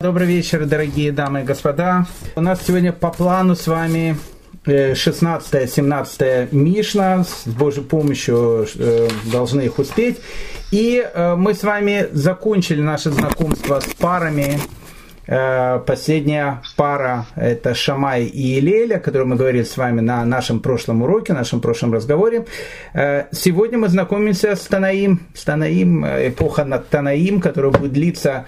Добрый вечер, дорогие дамы и господа. У нас сегодня по плану с вами 16-17 э, Мишна. С Божьей помощью э, должны их успеть. И э, мы с вами закончили наше знакомство с парами. Последняя пара – это Шамай и Илеля, о которой мы говорили с вами на нашем прошлом уроке, нашем прошлом разговоре. Сегодня мы знакомимся с Танаим, с Танаим, эпоха над Танаим, которая будет длиться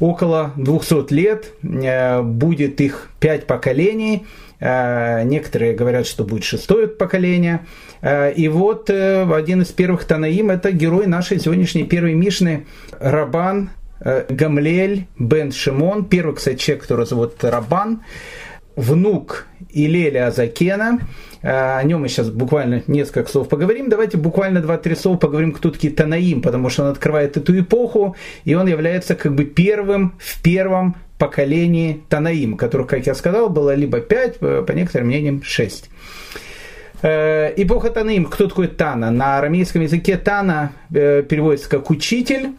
около 200 лет, э, будет их пять поколений, э, некоторые говорят, что будет шестое поколение. Э, и вот один из первых Танаим – это герой нашей сегодняшней первой Мишны Рабан Гамлель бен Шимон, первый, кстати, человек, которого зовут Рабан, внук Илеля Азакена – о нем мы сейчас буквально несколько слов поговорим. Давайте буквально два-три слова поговорим, кто такие Танаим, потому что он открывает эту эпоху, и он является как бы первым в первом поколении Танаим, которых, как я сказал, было либо пять, э, по некоторым мнениям шесть. Э, эпоха Танаим, кто такой Тана? На арамейском языке Тана переводится как учитель,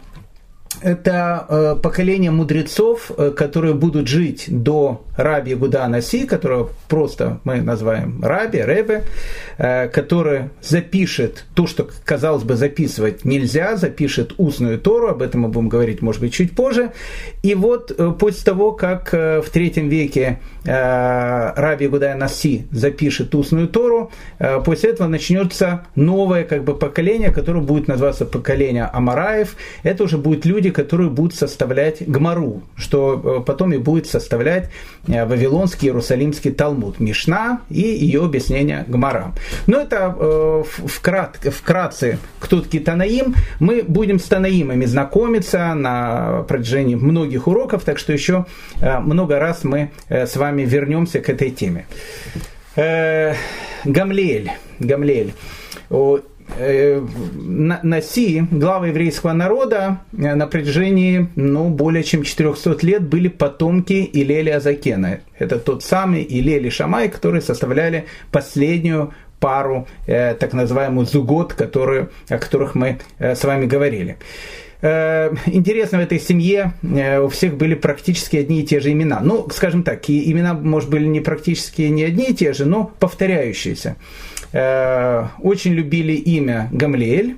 это э, поколение мудрецов, э, которые будут жить до Раби Гуда Наси, которого просто мы называем Раби, Ребе, э, который запишет то, что, казалось бы, записывать нельзя, запишет устную Тору, об этом мы будем говорить, может быть, чуть позже. И вот после того, как в третьем веке Раби Гуда Наси запишет устную Тору, э, после этого начнется новое как бы, поколение, которое будет называться поколение Амараев. Это уже будут люди, которые будут составлять Гмару, что э, потом и будет составлять э, Вавилонский Иерусалимский Талмуд, Мишна и ее объяснение Гмара. Но это э, вкрат, вкратце, кто такие Танаим. Мы будем с Танаимами знакомиться на протяжении многих уроков, так что еще много раз мы с вами вернемся к этой теме. Гамлель. Гамлель. Э, Наси, глава еврейского народа, э, на протяжении ну, более чем 400 лет были потомки Илели Азакена. Это тот самый Илели Шамай, которые составляли последнюю пару, э, так называемую зугот, которые, о которых мы э, с вами говорили. Э, интересно, в этой семье э, у всех были практически одни и те же имена. Ну, скажем так, и имена, может, были не практически не одни и те же, но повторяющиеся. Э, очень любили имя Гамлиэль.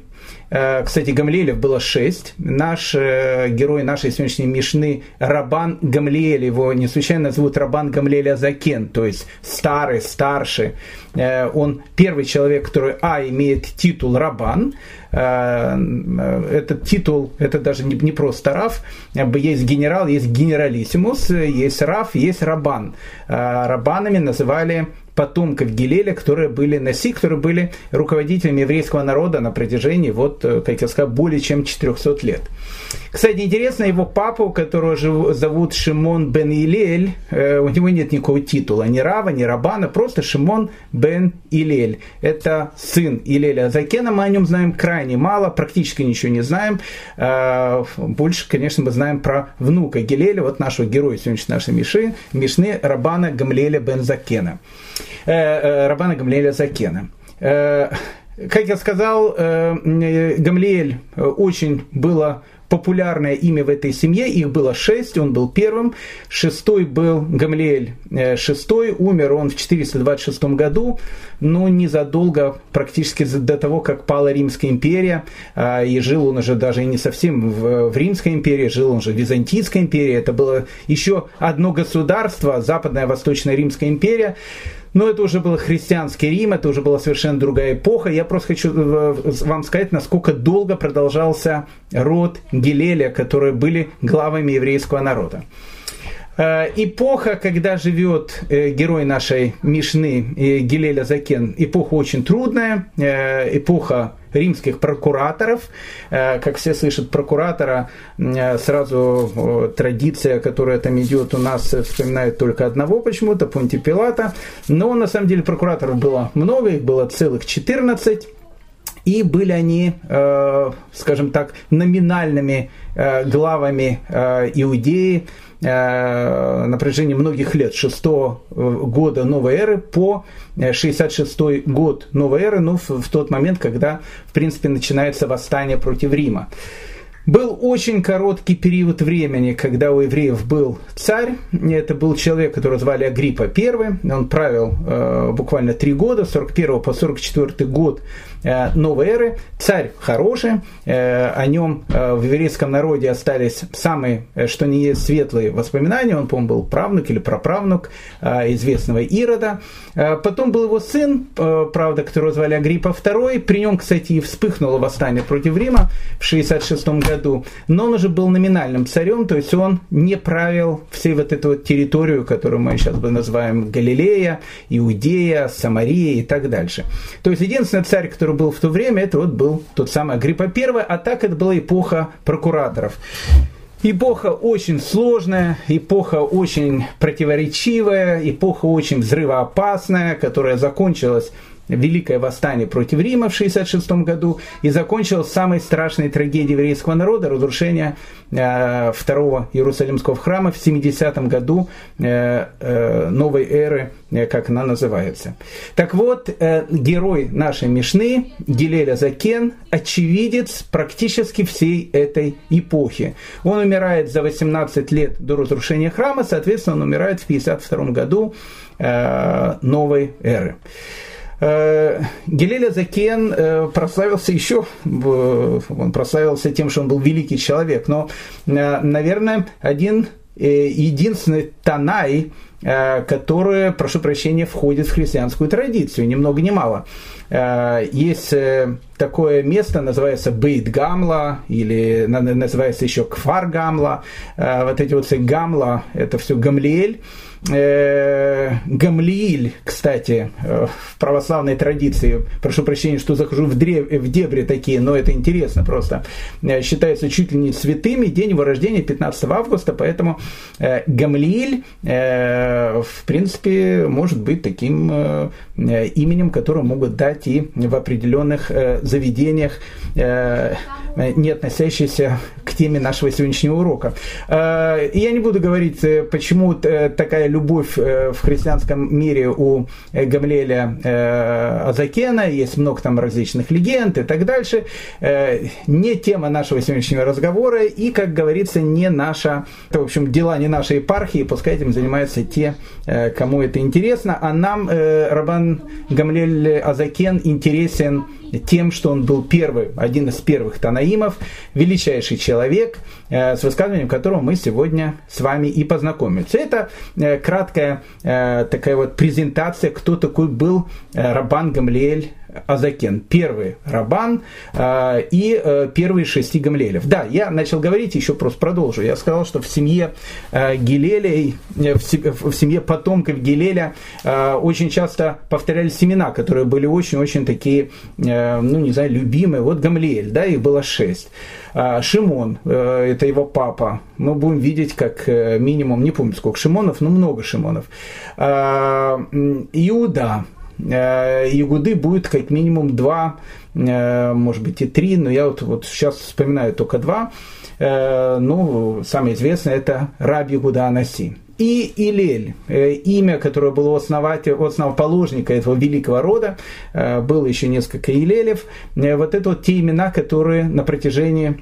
Кстати, Гамлиэлев было шесть. Наш герой нашей сегодняшней Мишны Рабан Гамлиэль, его не случайно зовут Рабан Гамлиэль Азакен, то есть старый, старший. Он первый человек, который, а, имеет титул Рабан, Э, этот титул, это даже не, не просто раф, есть генерал, есть генералиссимус, есть раф, есть рабан. Э, рабанами называли потомков Гилеля, которые были наси, которые были руководителями еврейского народа на протяжении, вот, э, как я сказал, более чем 400 лет. Кстати, интересно, его папу, которого зовут Шимон бен Илель, э, у него нет никакого титула, ни Рава, ни Рабана, просто Шимон бен Илель. Это сын Илеля Закена, мы о нем знаем крайне мало, практически ничего не знаем. Э, больше, конечно, мы знаем про внука Гилеля, вот нашего героя сегодняшней нашей Миши, Мишны Рабана Гамлеля бен Закена. Э, Рабана Гамлеля Закена. Как я сказал, Гамлиэль очень было популярное имя в этой семье. Их было шесть, он был первым. Шестой был Гамлиэль э, шестой, умер он в 426 году, но незадолго, практически до того, как пала Римская империя, а, и жил он уже даже не совсем в, в Римской империи, жил он же в Византийской империи. Это было еще одно государство, Западная Восточная Римская империя, но это уже был христианский Рим, это уже была совершенно другая эпоха. Я просто хочу э, вам сказать, насколько долго продолжался род Гилеля, которые были главами еврейского народа. Э, эпоха, когда живет э, герой нашей Мишны Гилеля Закен, эпоха очень трудная, эпоха римских прокураторов. Э, как все слышат прокуратора, э, сразу э, традиция, которая там идет у нас, вспоминает только одного почему-то, Понти Пилата. Но на самом деле прокураторов было много, их было целых 14. И были они, скажем так, номинальными главами Иудеи, на протяжении многих лет, 6 года новой эры по 66 год новой эры, ну, в, в тот момент, когда, в принципе, начинается восстание против Рима. Был очень короткий период времени, когда у евреев был царь. Это был человек, которого звали Агриппа I. Он правил э, буквально три года, с 41 по 44 год Э, новой эры. Царь хороший, э, о нем э, в еврейском народе остались самые, что не есть, светлые воспоминания. Он, по-моему, был правнук или праправнук известного Ирода. Потом был его сын, правда, которого звали Агриппа II. При нем, кстати, и вспыхнуло восстание против Рима в 66 году. Но он уже был номинальным царем, то есть он не правил всей вот эту вот территорию, которую мы сейчас бы называем Галилея, Иудея, Самария и так дальше. То есть единственный царь, который который был в то время, это вот был тот самый Агриппа I, а так это была эпоха прокураторов. Эпоха очень сложная, эпоха очень противоречивая, эпоха очень взрывоопасная, которая закончилась Великое восстание против Рима в 66 году и закончилось самой страшной трагедией еврейского народа, разрушение э, второго Иерусалимского храма в 70 году э, э, новой эры, э, как она называется. Так вот, э, герой нашей Мишны, Гилеля Закен, очевидец практически всей этой эпохи. Он умирает за 18 лет до разрушения храма, соответственно, он умирает в 52 году э, новой эры. Э, Гелеля Закен э, прославился еще, он прославился тем, что он был великий человек, но, э, наверное, один единственный Танай, который, прошу прощения, входит в христианскую традицию, ни много ни мало. Есть такое место, называется Бейт Гамла, или называется еще Кфар Гамла. Вот эти вот Гамла, это все Гамлиэль э, Гамлииль, кстати, э, в православной традиции, прошу прощения, что захожу в, древ, в дебри такие, но это интересно просто, э, считается чуть ли не святыми, день его рождения 15 августа, поэтому э, Гамлииль, э, в принципе, может быть таким именем, которое могут дать и в определенных заведениях, не относящиеся к теме нашего сегодняшнего урока. Я не буду говорить, почему такая любовь э, в христианском мире у э, Гамлеля э, Азакена, есть много там различных легенд и так дальше. Не тема нашего сегодняшнего разговора и, как говорится, не наша, в общем, дела не нашей епархии, пускай этим занимаются те, кому это интересно, а нам Рабан Гамлель Азакен интересен тем, что он был первый, один из первых танаимов, величайший человек, э, с высказыванием которого мы сегодня с вами и познакомимся. Это э, краткая э, такая вот презентация, кто такой был Рабан Гамлиэль Азакен, первый Рабан э, и э, первый шести Гамлелев. Да, я начал говорить, еще просто продолжу. Я сказал, что в семье э, Гилелей, э, в, семье потомков Гилеля очень часто повторялись семена, которые были очень-очень такие, ну не знаю, любимые. Вот Гамлиэль, да, их было шесть. Э, Шимон, это его папа. Мы будем видеть, как минимум, не помню сколько Шимонов, но много Шимонов. Э, Иуда, Ягуды будет как минимум два, э, может быть и три, но я вот, вот сейчас вспоминаю только два. Э, ну, самое известное это Раб Ягуда Анаси. И Илель, имя, которое было у основоположника этого великого рода, было еще несколько Илелев. Вот это вот те имена, которые на протяжении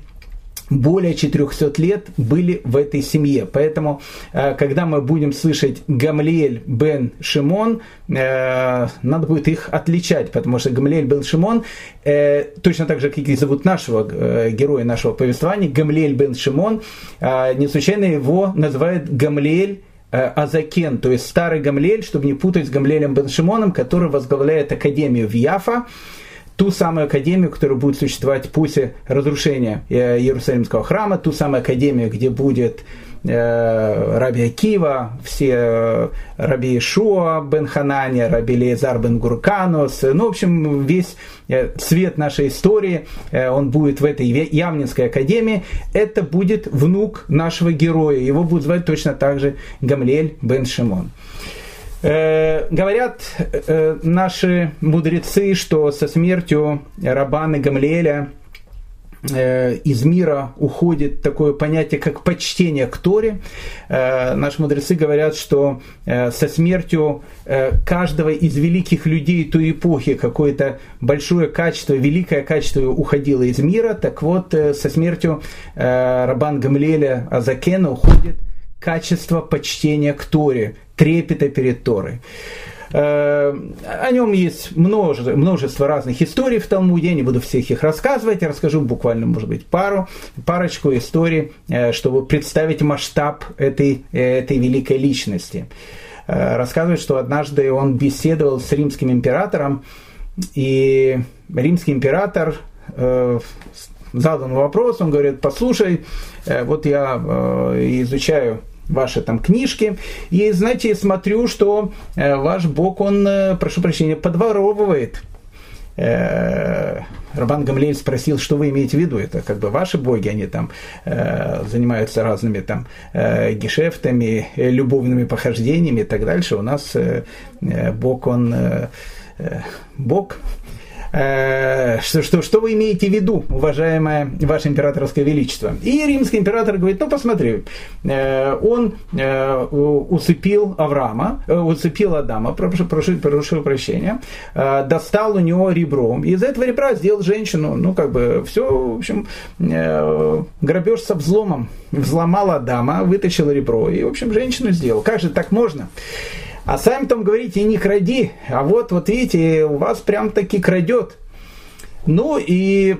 более 400 лет были в этой семье. Поэтому, э, когда мы будем слышать Гамлиэль бен Шимон, э, надо будет их отличать, потому что Гамлиэль бен Шимон, э, точно так же, как и зовут нашего героя нашего повествования, Гамлиэль бен Шимон, не случайно его называют Гамлиэль Азакен, то есть старый Гамлиэль, чтобы не путать с Гамлиэлем бен Шимоном, который возглавляет Академию в Яфа, ту самую академию, которая будет существовать после разрушения э, Иерусалимского храма, ту самую академию, где будет э, Раби Акива, все э, Раби Ишуа бен Ханани, Раби Лезар бен Гурканус, ну, в общем, весь цвет нашей истории, он будет в этой Явнинской академии, это будет внук нашего героя, его будут звать точно так же Гамлель бен Шимон. Э, говорят э, наши мудрецы, что со смертью Рабана Гамлеля Э, из мира уходит такое понятие, как почтение к Торе. Э, наши мудрецы говорят, что со смертью каждого из великих людей той эпохи какое-то большое качество, великое качество уходило из мира. Так вот, со смертью Рабан Гамлеля Азакена уходит качество почтения к Торе, трепета перед Торой. Э, о нем есть множество, множество разных историй в Талмуде, я не буду всех их рассказывать, я расскажу буквально, может быть, пару, парочку историй, э, чтобы представить масштаб этой, этой великой личности. Э, рассказывает, что однажды он беседовал с римским императором, и римский император задан вопрос, он говорит, послушай, вот я изучаю ваши там книжки. И, знаете, смотрю, что э, ваш Бог, он, э, прошу прощения, подворовывает. Э, Рабан Гамлеев спросил, что вы имеете в виду, это как бы ваши боги, они там э, занимаются разными там э, гешефтами, любовными похождениями и так дальше. У нас э, Бог, он э, Бог, что, что, что вы имеете в виду, уважаемое ваше императорское величество? И римский император говорит, ну посмотри, э, он э, усыпил Авраама, усыпил Адама, прошу, прошу, прошу прощения, достал у него ребро, и из этого ребра сделал женщину, ну как бы все, в общем, грабеж со взломом, взломал Адама, вытащил ребро, и в общем женщину сделал. Как же так можно? А сами там говорите, не кради, а вот, вот видите, у вас прям таки крадет. Ну и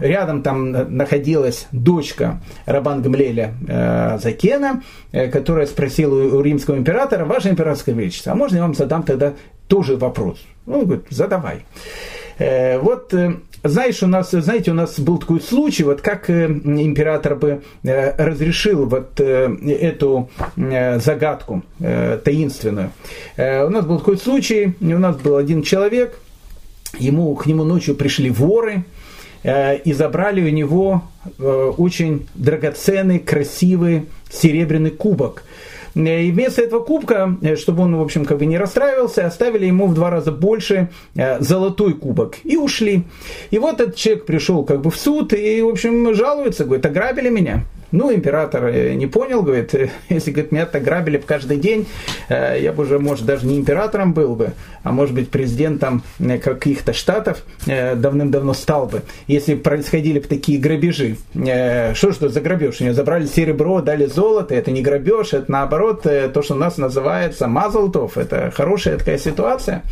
рядом там находилась дочка Рабан Гамлеля э, Закена, э, которая спросила у, римского императора, ваше императорское величество, а можно я вам задам тогда тоже вопрос? Ну, он говорит, задавай. Э, вот э, знаешь, у нас, знаете, у нас был такой случай, вот как э, император бы э, разрешил вот э, эту загадку таинственную. У нас был такой случай, у нас был один человек, ему, к нему ночью пришли воры, и забрали у него очень драгоценный, красивый серебряный кубок – и вместо этого кубка, э, чтобы он, в общем, как бы не расстраивался, оставили ему в два раза больше э, золотой кубок и ушли. И вот этот человек пришел как бы в суд и, в общем, жалуется, говорит, ограбили меня. Ну, император э, не понял, говорит, «Э, если, говорит, меня так грабили бы каждый день, э, я бы уже, может, даже не императором был бы, а может быть, президентом каких-то штатов давным-давно стал бы, если происходили бы такие грабежи. Что что за грабеж? У него забрали серебро, дали золото, это не грабеж, это наоборот то, что у нас называется мазалтов, это хорошая такая ситуация.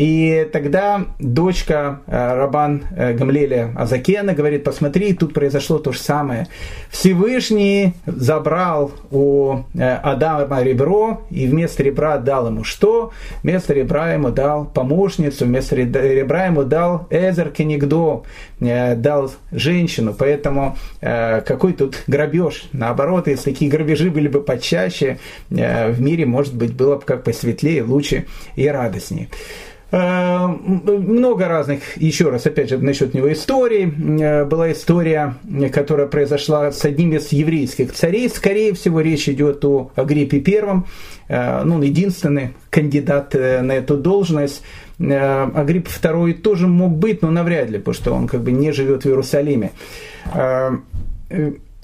И тогда дочка э, Рабан э, Гамлеля Азакена говорит, посмотри, тут произошло то же самое. Всевышний забрал у э, Адама ребро, и вместо ребра дал ему что? Вместо ребра ему дал помощницу, вместо ребра ему дал Эзер Кенигдо, дал женщину. Поэтому какой тут грабеж? Наоборот, если такие грабежи были бы почаще, в мире, может быть, было бы как посветлее, лучше и радостнее. Э, много разных, еще раз, опять же, насчет него историй. Э, была история, которая произошла с одним из еврейских царей. Скорее всего, речь идет о Агриппе Первом. Э, ну, он единственный кандидат на эту должность. Агрипп II тоже мог быть, но навряд ли, потому что он как бы не живет в Иерусалиме.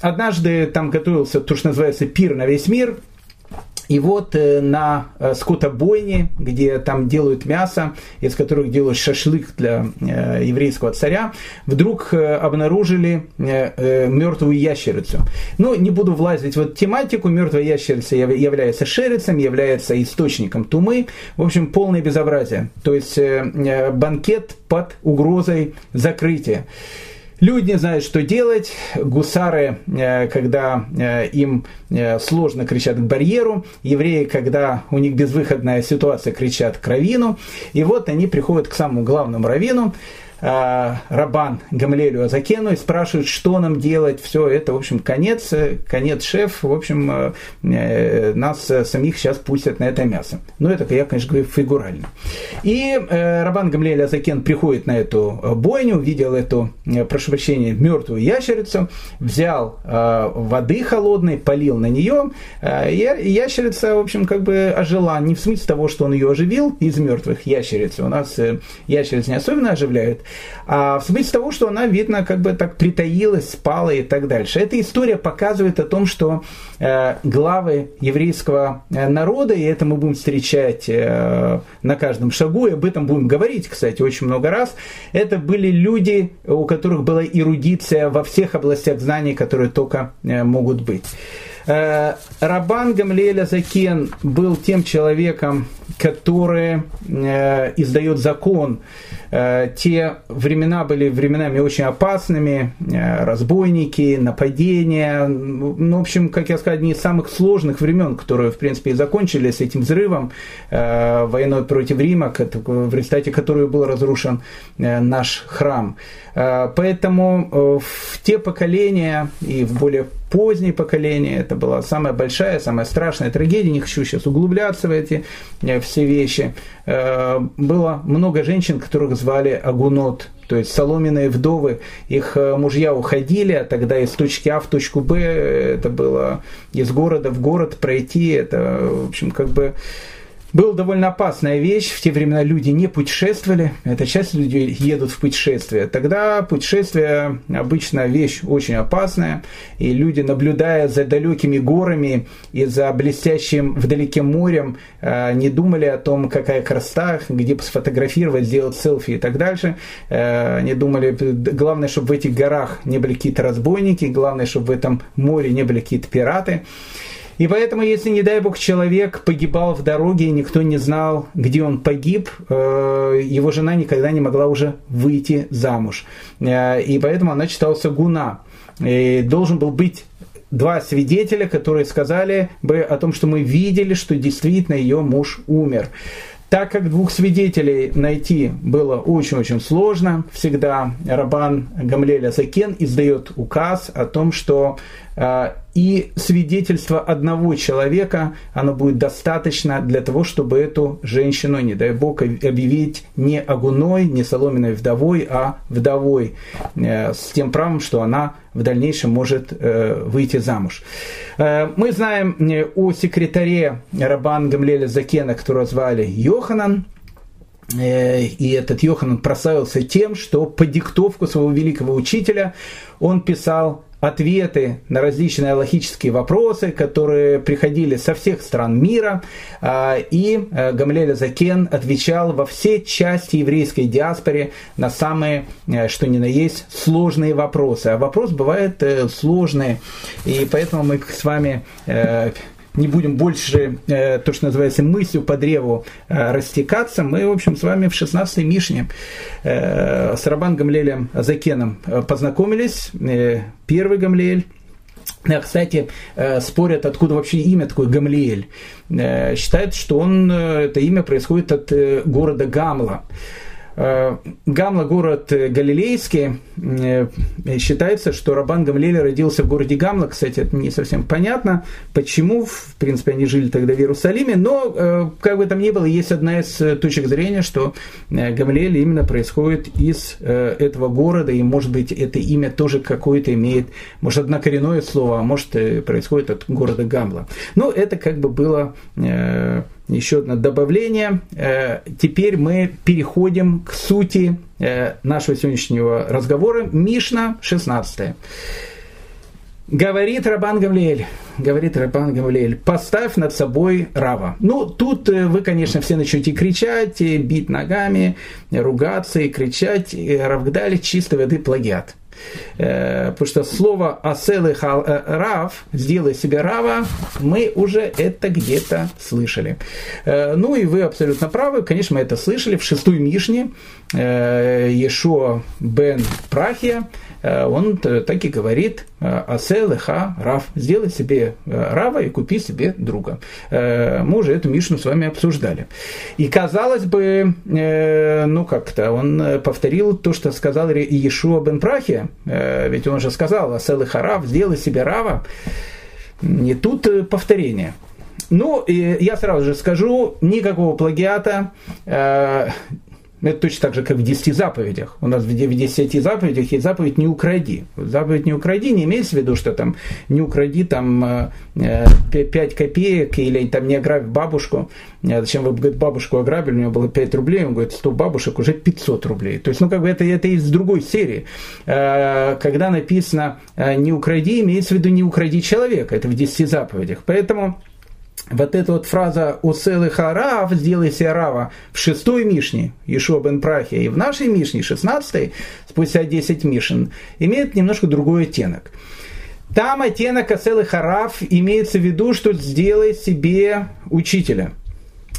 Однажды там готовился то, что называется пир на весь мир – и вот э, на э, скотобойне, где там делают мясо, из которых делают шашлык для э, еврейского царя, вдруг обнаружили мертвую ящерицу. Ну, не буду влазить в эту тематику, мертвая ящерица является шерицем, является источником тумы, в общем, полное безобразие. То есть банкет под угрозой закрытия. Люди не знают, что делать. Гусары, э, когда э, им э, сложно, кричат к барьеру. Евреи, когда у них безвыходная ситуация, кричат к равину. И вот они приходят к самому главному равину. Э, Рабан Гамлелю Азакену и спрашивают, что нам делать. Все это, в общем, конец, конец шеф. В общем, э, э, нас самих сейчас пустят на это мясо. Но это, я, конечно, говорю фигурально. И Рабан Гамлель Азакен приходит на эту бойню, увидел эту, прошу прощения, мертвую ящерицу, взял воды холодной, полил на нее. И ящерица, в общем, как бы ожила. Не в смысле того, что он ее оживил из мертвых ящериц. У нас ящериц не особенно оживляют, А в смысле того, что она, видно, как бы так притаилась, спала и так дальше. Эта история показывает о том, что э, главы еврейского э, народа, и это мы будем встречать э, на каждом шагу, и об этом будем говорить, кстати, очень много раз, это были люди, у которых была эрудиция во всех областях знаний, которые только э, могут быть. Э, Рабан Гамлеля Закен был тем человеком, который э, издает закон. Э, те времена были временами очень опасными, разбойники, нападения. Ну, в общем, как я сказал, одни из самых сложных времен, которые, в принципе, и закончились этим взрывом войной против Рима, в результате которой был разрушен наш храм. Поэтому в те поколения и в более поздние поколения, это была самая большая, самая страшная трагедия, не хочу сейчас углубляться в эти э, все вещи. Э, было много женщин, которых звали Агунот, то есть соломенные вдовы, их э, мужья уходили, а тогда из точки А в точку Б, это было из города в город пройти, это, в общем, как бы была довольно опасная вещь. В те времена люди не путешествовали. Это часть людей едут в путешествие. Тогда путешествие обычно вещь очень опасная. И люди, наблюдая за далекими горами и за блестящим вдалеке морем, э, не думали о том, какая красота, где сфотографировать, сделать селфи и так дальше. Э, не думали, главное, чтобы в этих горах не были какие-то разбойники, главное, чтобы в этом море не были какие-то пираты. И поэтому, если, не дай бог, человек погибал в дороге, и никто не знал, где он погиб, э, его жена никогда не могла уже выйти замуж. Э, и поэтому она читался гуна. И должен был быть два свидетеля, которые сказали бы о том, что мы видели, что действительно ее муж умер. Так как двух свидетелей найти было очень-очень сложно, всегда Рабан Гамлеля Закен издает указ о том, что и свидетельство одного человека, оно будет достаточно для того, чтобы эту женщину, не дай бог, объявить не огуной, не соломенной вдовой, а вдовой, э, с тем правом, что она в дальнейшем может э, выйти замуж. Э, мы знаем о секретаре Рабан Гамлеля Закена, которого звали Йоханан, и этот Йоханан прославился тем, что по диктовку своего великого учителя он писал ответы на различные логические вопросы, которые приходили со всех стран мира, а, и э, Гамлель Закен отвечал во все части еврейской диаспоры на самые, э, что ни на есть, сложные вопросы. А вопрос бывает э, сложный, и поэтому мы с вами не будем больше, э, то, что называется, мыслью по древу э, растекаться, мы, в общем, с вами в 16-й Мишне э, с Рабан Гамлелем Закеном познакомились. Э, первый Гамлель, кстати, э, спорят, откуда вообще имя такое Гамлиэль. Э, считают, что он, это имя происходит от города Гамла. Э, Гамла город э, галилейский. Э, считается, что Рабан Гамлель родился в городе Гамла. Кстати, это не совсем понятно, почему. В принципе, они жили тогда в Иерусалиме. Но, как бы там ни было, есть одна из точек зрения, что Гамлель именно происходит из этого города. И, может быть, это имя тоже какое-то имеет, может, однокоренное слово, а может, происходит от города Гамла. Но это как бы было еще одно добавление. Э, теперь мы переходим к сути э, нашего сегодняшнего разговора. Мишна 16. Говорит Рабан Гамлиэль, говорит Рабан Гамлиэль, поставь над собой Рава. Ну, тут э, вы, конечно, все начнете кричать, бить ногами, ругаться и кричать. Равгдали чистой воды плагиат. Э, потому что слово «асел и э, рав», «сделай себе рава», мы уже это где-то слышали. Э, ну и вы абсолютно правы, конечно, мы это слышали в шестой Мишне, Ешуа бен Прахия, он так и говорит, «Асе леха рав», «сделай себе рава и купи себе друга». Мы уже эту Мишну с вами обсуждали. И казалось бы, ну как-то, он повторил то, что сказал Иешуа бен Прахия, Э, ведь он же сказал, Асел и Харав, сделай себе Рава. Не тут э, повторение. Ну, я сразу же скажу, никакого плагиата. Э, Это точно так же, как в десяти заповедях. У нас в десяти заповедях есть заповедь «не укради». Заповедь «не укради» не имеется в виду, что там не укради там 5 э, копеек или там не ограбь бабушку. Э, зачем вы, говорит, бабушку ограбили, у него было 5 рублей, он говорит, 100 бабушек уже 500 рублей. То есть, ну, как бы это, это из другой серии. Э, когда написано «не укради», имеется в виду «не укради человека». Это в десяти заповедях. Поэтому вот эта вот фраза «Уцелы харав», «Сделай себе рава» в шестой Мишне, Ешуа бен Прахия, и в нашей Мишне, 16 спустя 10 Мишен, имеет немножко другой оттенок. Там оттенок «Оцелы харав» имеется в виду, что «сделай себе учителя».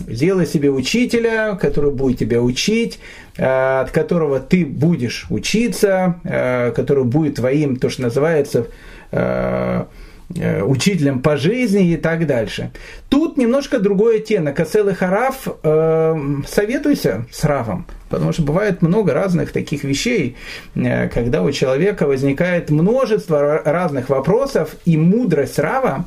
Сделай себе учителя, который будет тебя учить, э, от которого ты будешь учиться, э, который будет твоим, то, что называется, Э, учителем по жизни и так дальше. Тут немножко другой оттенок. Асел и Хараф, э, советуйся с Равом, потому что бывает много разных таких вещей, э, когда у человека возникает множество разных вопросов, и мудрость Рава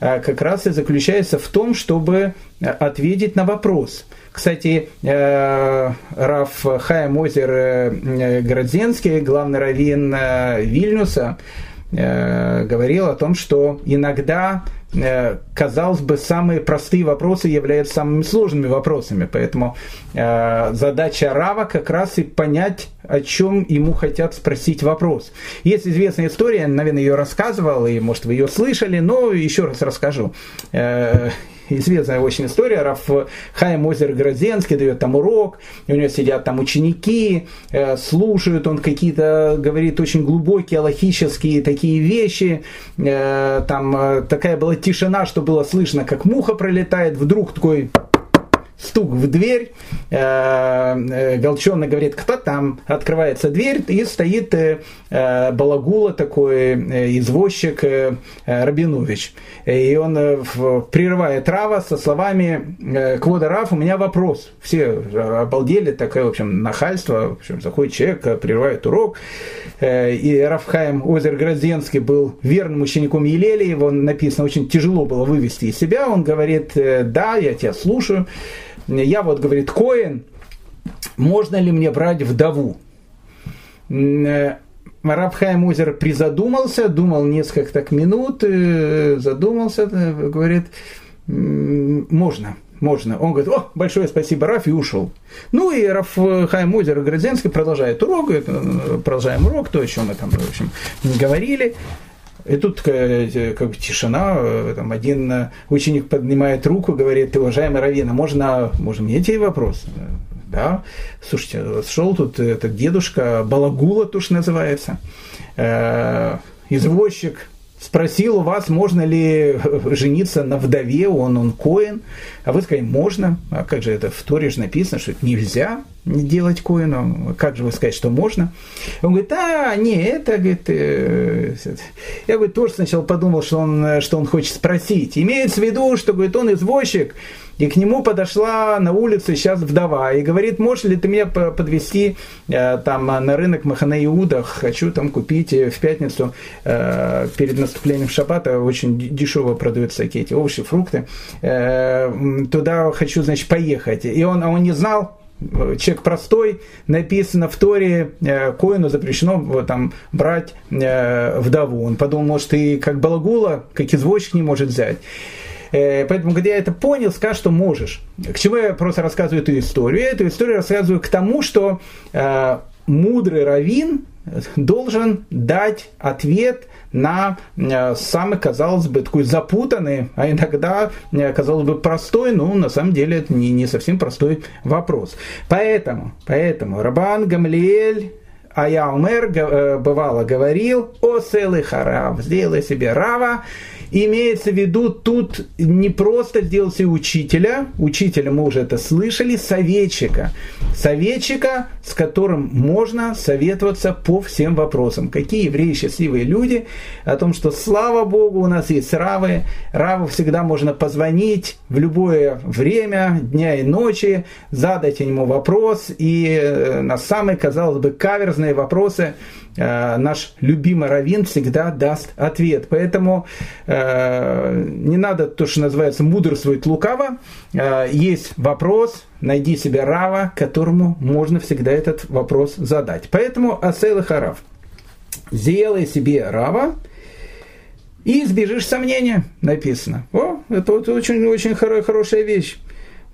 э, как раз и заключается в том, чтобы ответить на вопрос. Кстати, э, Раф Хайм Озер э, Градзенский, главный раввин Вильнюса, Э, говорил о том, что иногда э, казалось бы, самые простые вопросы являются самыми сложными вопросами. Поэтому э, задача Рава как раз и понять, о чем ему хотят спросить вопрос. Есть известная история, наверное, ее рассказывал, и, может, вы ее слышали, но еще раз расскажу. Известная очень история, Раф Хайм Озер Грозенский дает там урок, у него сидят там ученики, э, слушают, он какие-то говорит очень глубокие аллахические такие вещи, э, там э, такая была тишина, что было слышно, как муха пролетает, вдруг такой стук в дверь, э, э, Голчонок говорит, кто там? Открывается дверь, и стоит э, балагула такой, извозчик Рабинович. И он прерывает Рава со словами, Квода Раф, у меня вопрос. Все обалдели, такое, в общем, нахальство, в общем, заходит человек, прерывает урок. И Рафхайм Озер Грозенский был верным учеником Елели, его написано, очень тяжело было вывести из себя. Он говорит, да, я тебя слушаю я вот, говорит, Коин, можно ли мне брать вдову? Э, Рабхайм Озер призадумался, думал несколько так минут, э, задумался, э, говорит, можно, можно. Он говорит, о, большое спасибо, Раф, и ушел. Ну и Раф Хайм Озер Грозенский продолжает урок, продолжаем урок, то, о чем мы там, в общем, говорили. И тут э, как бы тишина, э, там один э, ученик поднимает руку, говорит, уважаемый Равина, можно, можно мне тебе вопрос? Да, слушайте, шел тут этот дедушка, Балагула туш называется, извозчик, спросил у вас, можно ли жениться на вдове, он, он коин, а вы сказали, можно, а как же это в Торе же написано, что это нельзя делать коину, как же вы сказать, что можно? Он говорит, а, не, это, говорит, э, я бы тоже сначала подумал, что он, что он хочет спросить. Имеется в виду, что, говорит, он извозчик, и к нему подошла на улице сейчас вдова и говорит, можешь ли ты меня подвести э, там на рынок Махана Иуда, хочу там купить э, в пятницу э, перед наступлением шаббата, очень дешево продаются всякие эти овощи, фрукты, туда хочу, значит, поехать. И он, а он не знал, человек простой, написано в Торе, Коину запрещено там, брать вдову. Он подумал, может, и как балагула, как извозчик не может взять. Э, поэтому, когда я это понял, скажу, что можешь. К чему я просто рассказываю эту историю? Я эту историю рассказываю к тому, что э, мудрый раввин должен дать ответ на э, самый, казалось бы, такой запутанный, а иногда, казалось бы, простой, но на самом деле это не, не совсем простой вопрос. Поэтому, поэтому Рабан Гамлиэль а бывало говорил, о селы харав, сделай себе рава, Имеется в виду тут не просто сделать учителя, учителя мы уже это слышали, советчика. Советчика, с которым можно советоваться по всем вопросам. Какие евреи счастливые люди, о том, что слава Богу, у нас есть равы. Раву всегда можно позвонить в любое время, дня и ночи, задать ему вопрос, и э, на самые, казалось бы, каверзные вопросы наш любимый раввин всегда даст ответ. Поэтому э, не надо то, что называется мудрствовать лукаво. Есть вопрос, найди себе рава, которому можно всегда этот вопрос задать. Поэтому асел и харав. Сделай себе рава, и избежишь сомнения, написано. О, это вот очень-очень хорошая вещь.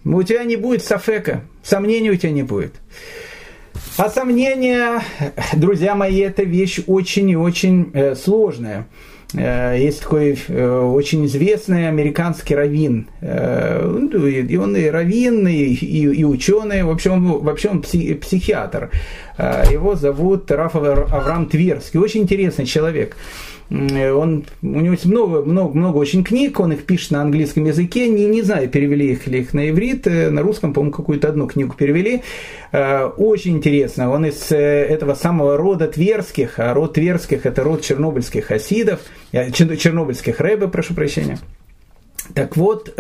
У тебя не будет сафека, сомнений у тебя не будет. А сомнения, друзья мои, это вещь очень и очень э, сложная. Э, есть такой э, очень известный американский раввин. Э, и он и раввин, и, и, и ученый, вообще он, вообще он психиатр. Его зовут Раф Авраам Тверский. Очень интересный человек. Э, он, у него есть много, много, много очень книг, он их пишет на английском языке, не, не знаю, перевели их ли их на иврит, э, на русском, по-моему, какую-то одну книгу перевели. Э, очень интересно, он из этого самого рода Тверских, а род Тверских – это род чернобыльских хасидов, чернобыльских рэбе, прошу прощения. Так вот,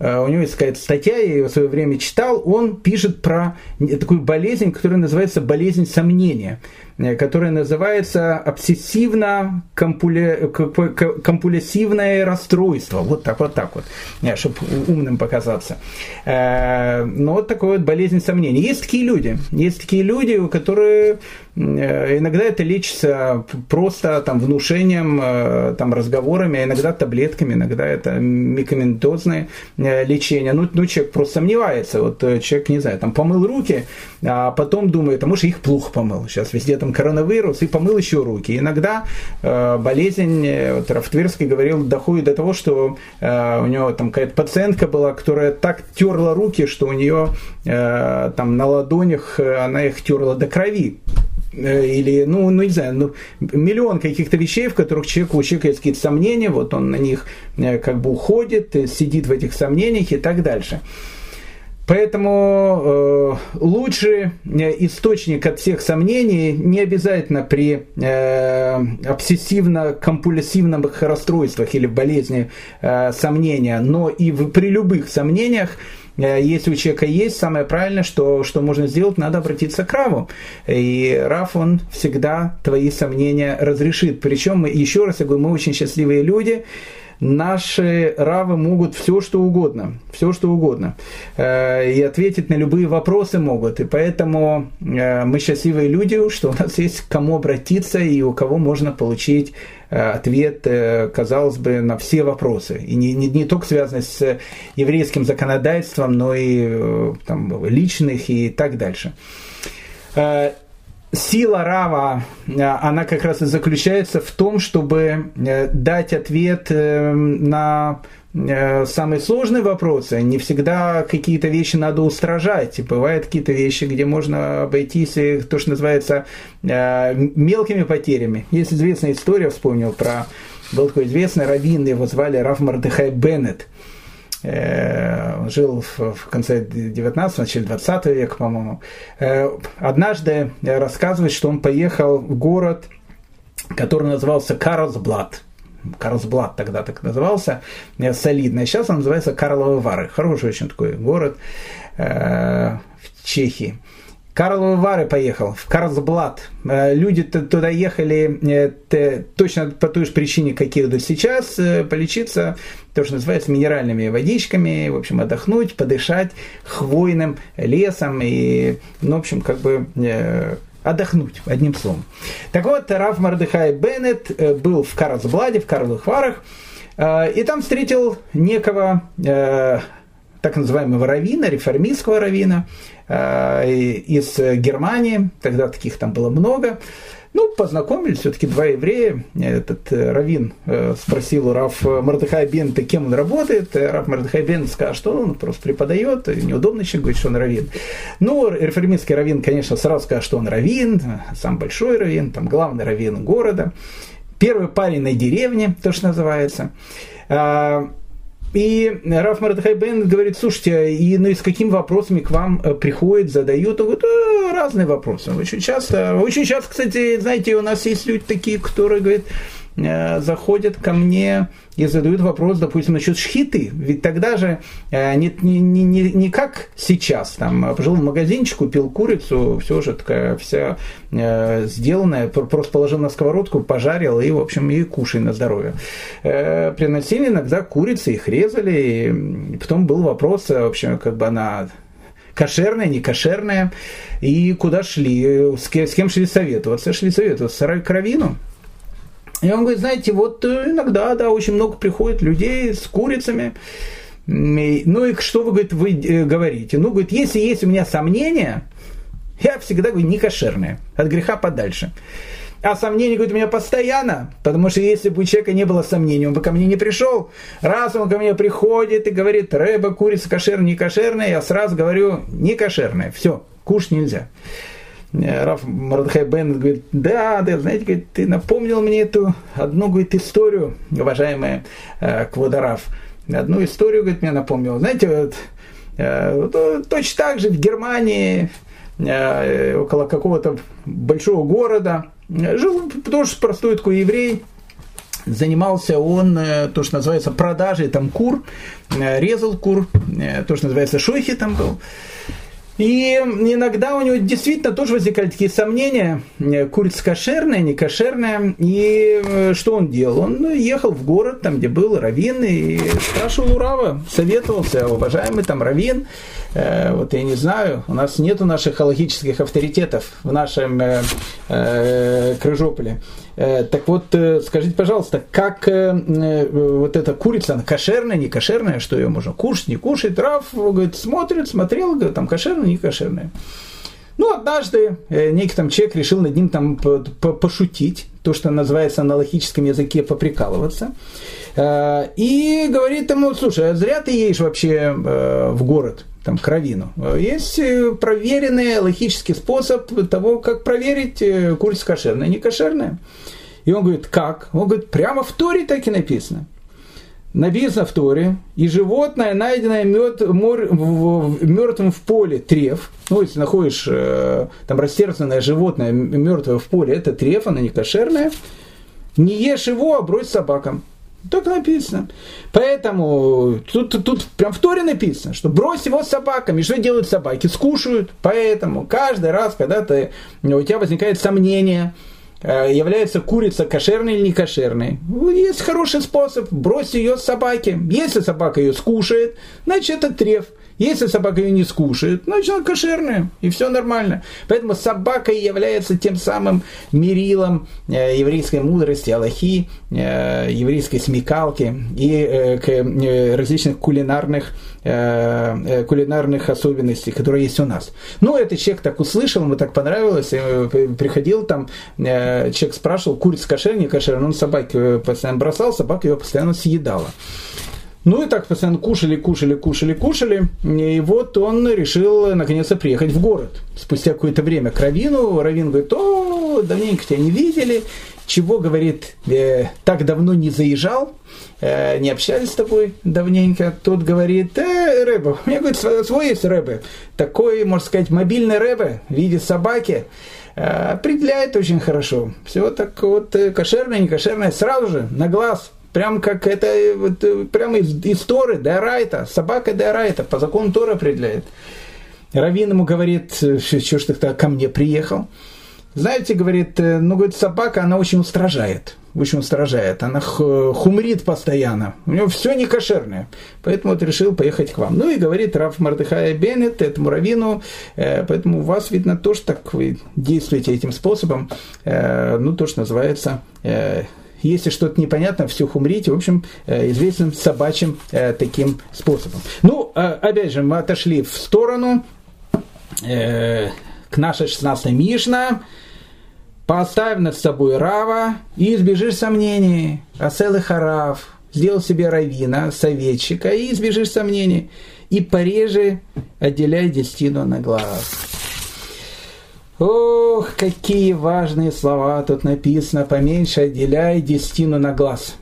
у него есть какая-то статья, я ее в свое время читал, он пишет про такую болезнь, которая называется болезнь сомнения. Э, которое называется обсессивно-компульсивное расстройство. Вот так, вот так вот, э, чтобы умным показаться. Э, но вот такое вот болезнь сомнений. Есть такие люди, есть такие люди, которые иногда это лечится просто там внушением, там разговорами, а иногда таблетками, иногда это медикаментозное лечение. Ну, ну, человек просто сомневается. Вот человек, не знаю, там помыл руки, а потом думает, а может их плохо помыл. Сейчас везде там коронавирус, и помыл еще руки. Иногда э, болезнь, э, вот Рафтверский говорил, доходит до того, что э, у него там какая-то пациентка была, которая так терла руки, что у нее э, там на ладонях э, она их терла до крови э, или, ну, ну, не знаю, ну, миллион каких-то вещей, в которых человек, у человека есть какие-то сомнения, вот он на них как бы уходит, сидит в этих сомнениях и так дальше. Поэтому э, лучший э, источник от всех сомнений не обязательно при э, обсессивно-компульсивных расстройствах или болезни э, сомнения, но и в, при любых сомнениях э, если у человека есть, самое правильное, что, что можно сделать, надо обратиться к Раву. И Рав, он всегда твои сомнения разрешит. Причем, мы, еще раз я говорю, мы очень счастливые люди, наши равы могут все что угодно, все что угодно, э, и ответить на любые вопросы могут. И поэтому э, мы счастливые люди, что у нас есть к кому обратиться и у кого можно получить э, ответ, казалось бы, на все вопросы. И не, не, не только связанные с еврейским законодательством, но и там, личных и так дальше сила Рава, э, она как раз и заключается в том, чтобы э, дать ответ э, на самые сложные вопросы. Не всегда какие-то вещи надо устражать. Бывают какие-то вещи, где можно обойтись, то, что называется, мелкими потерями. Есть известная история, вспомнил про... Был такой известный раввин, его звали Раф Мардыхай Беннет. Э, жил в конце 19 начале 20 века, по-моему, э, однажды рассказывает, что он поехал в город, который назывался Карлсблад. Карлсблад тогда так назывался, э, солидно. Сейчас он называется Карловы Вары. Хороший очень такой город в Чехии. Карловы Вары поехал, в Карлсблад. Люди туда ехали точно по той же причине, как едут сейчас, полечиться то, что называется минеральными водичками, в общем, отдохнуть, подышать хвойным лесом и, ну, в общем, как бы э, отдохнуть, одним словом. Так вот, Раф Мардыхай Беннет э, был в Карлсбладе, в Карловых Варах, э, и там встретил некого так называемого равина, реформистского равина из Германии, тогда таких там было много, ну, познакомились, все-таки два еврея. Этот э, Равин э, спросил у Раф Мардыхай Бента, кем он работает. Э, Раф Мардыхай Бент сказал, что он просто преподает, неудобно еще говорить, что он Равин. Ну, реформистский Равин, конечно, сразу сказал, что он Равин, сам большой Равин, там главный Равин города. Первый парень на деревне, то, что называется. И Раф Мардахай Бен говорит, слушайте, и, ну, и с какими вопросами к вам э, приходят, задают? Он говорит, э, разные вопросы. Очень часто, очень часто, кстати, знаете, у нас есть люди такие, которые говорят, заходят ко мне и задают вопрос, допустим, насчет шхиты. Ведь тогда же э, не, не, не, не как сейчас, там, пошел в магазинчик, купил курицу, все же такая вся э, сделанная, просто положил на сковородку, пожарил и, в общем, и кушай на здоровье. Э, приносили иногда курицы, их резали, и потом был вопрос, в общем, как бы она кошерная, не кошерная, и куда шли, с кем, с кем шли советоваться, шли советоваться с Кровину. И он говорит, знаете, вот э, иногда, да, очень много приходит людей с курицами, ну и что вы, говорит, вы э, говорите? Ну, говорит, если есть у меня сомнения, я всегда говорю, не кошерные, от греха подальше. А сомнения, говорит, у меня постоянно, потому что если бы у человека не было сомнений, он бы ко мне не пришел. Раз он ко мне приходит и говорит, рыба, курица кошерная, не кошерная, я сразу говорю, не кошерная, все, кушать нельзя. Э, Раф Мардхай Бен говорит, да, да, знаете, говорит, ты напомнил мне эту одну, говорит, историю, уважаемая э. Одну историю, говорит, мне напомнил. Знаете, вот, э, вот, точно так же в Германии, э, около какого-то большого города, Жил тоже простой такой еврей, занимался он, э, то, что называется, продажей там кур, э, резал кур, э, то, что называется, шойхи там был. И иногда у него действительно тоже возникали такие сомнения, курица кошерная, не кошерная. И что он делал? Он ехал в город, там, где был Равин, и спрашивал у Рава, советовался, уважаемый там Равин, э, вот я не знаю, у нас нету наших халахических авторитетов в нашем э, э, Крыжополе. Э, так вот, э, скажите, пожалуйста, как э, вот эта курица, она кошерная, не кошерная, что ее можно кушать, не кушать? Трав, говорит, смотрит, смотрел, говорит, там кошерная, не кошерная. Ну, однажды некий там человек решил над ним там пошутить, то, что называется на логическом языке поприкалываться. И говорит ему, слушай, а зря ты едешь вообще в город там, кровину. Есть э, проверенный логический способ того, как проверить, э, курица кошерная, не кошерная. И он говорит, как? Он говорит, прямо в Торе так и написано. Написано в Торе, и животное, найденное мед, мор, в, в, мертвым в поле, треф, ну, если находишь э, там растерзанное животное мертвое в поле, это треф, оно не кошерное, не ешь его, а брось собакам. Так написано. Поэтому тут, тут прям в Торе написано, что брось его с собаками. Что делают собаки? Скушают. Поэтому каждый раз, когда ты, у тебя возникает сомнение, э, является курица кошерной или не кошерной. Есть хороший способ, брось ее с собаки. Если собака ее скушает, значит это треф. Если собака ее не скушает, значит она кошерная, и все нормально. Поэтому собака является тем самым мерилом э, еврейской мудрости, аллахи, э, еврейской смекалки и э, к различных кулинарных кулинарных особенностей, которые есть у нас. Ну, этот человек так услышал, ему так понравилось, приходил там, человек спрашивал, курица кошер, не кошер, он собаки постоянно бросал, собака ее постоянно съедала. Ну и так постоянно кушали, кушали, кушали, кушали. И вот он решил наконец-то приехать в город. Спустя какое-то время к Равину. Равин говорит, о, давненько тебя не видели. Чего, говорит, э, так давно не заезжал, э, не общались с тобой давненько. Тот говорит, э, Рэбе, у меня, говорит, свой есть Рэбе. Такой, можно сказать, мобильный Рэбе в виде собаки э, определяет очень хорошо. Все так вот э, кошерное, не кошерное, сразу же, на глаз, Прям как это, вот, прямо из, из Торы, Дайрайта, собака Дайрайта, по закону Тора определяет. Равин ему говорит, что ж ты ко мне приехал? Знаете, говорит, ну, говорит, собака, она очень устражает. Очень устражает. Она хумрит постоянно. У нее все не кошерное. Поэтому вот решил поехать к вам. Ну и говорит Раф Мардыхая Беннет этому раввину, э, поэтому у вас, видно, тоже так вы действуете этим способом, э, ну, то, что называется э, если что-то непонятно, все хумрите, в общем, э, известным собачьим э, таким способом. Ну, э, опять же, мы отошли в сторону к нашей 16 Мишна, поставь над собой Рава и избежишь сомнений. Асел и Харав, сделал себе равина, советчика, и избежишь сомнений. И пореже отделяй десятину на глаз. Ох, какие важные слова тут написано. Поменьше отделяй десятину на глаз.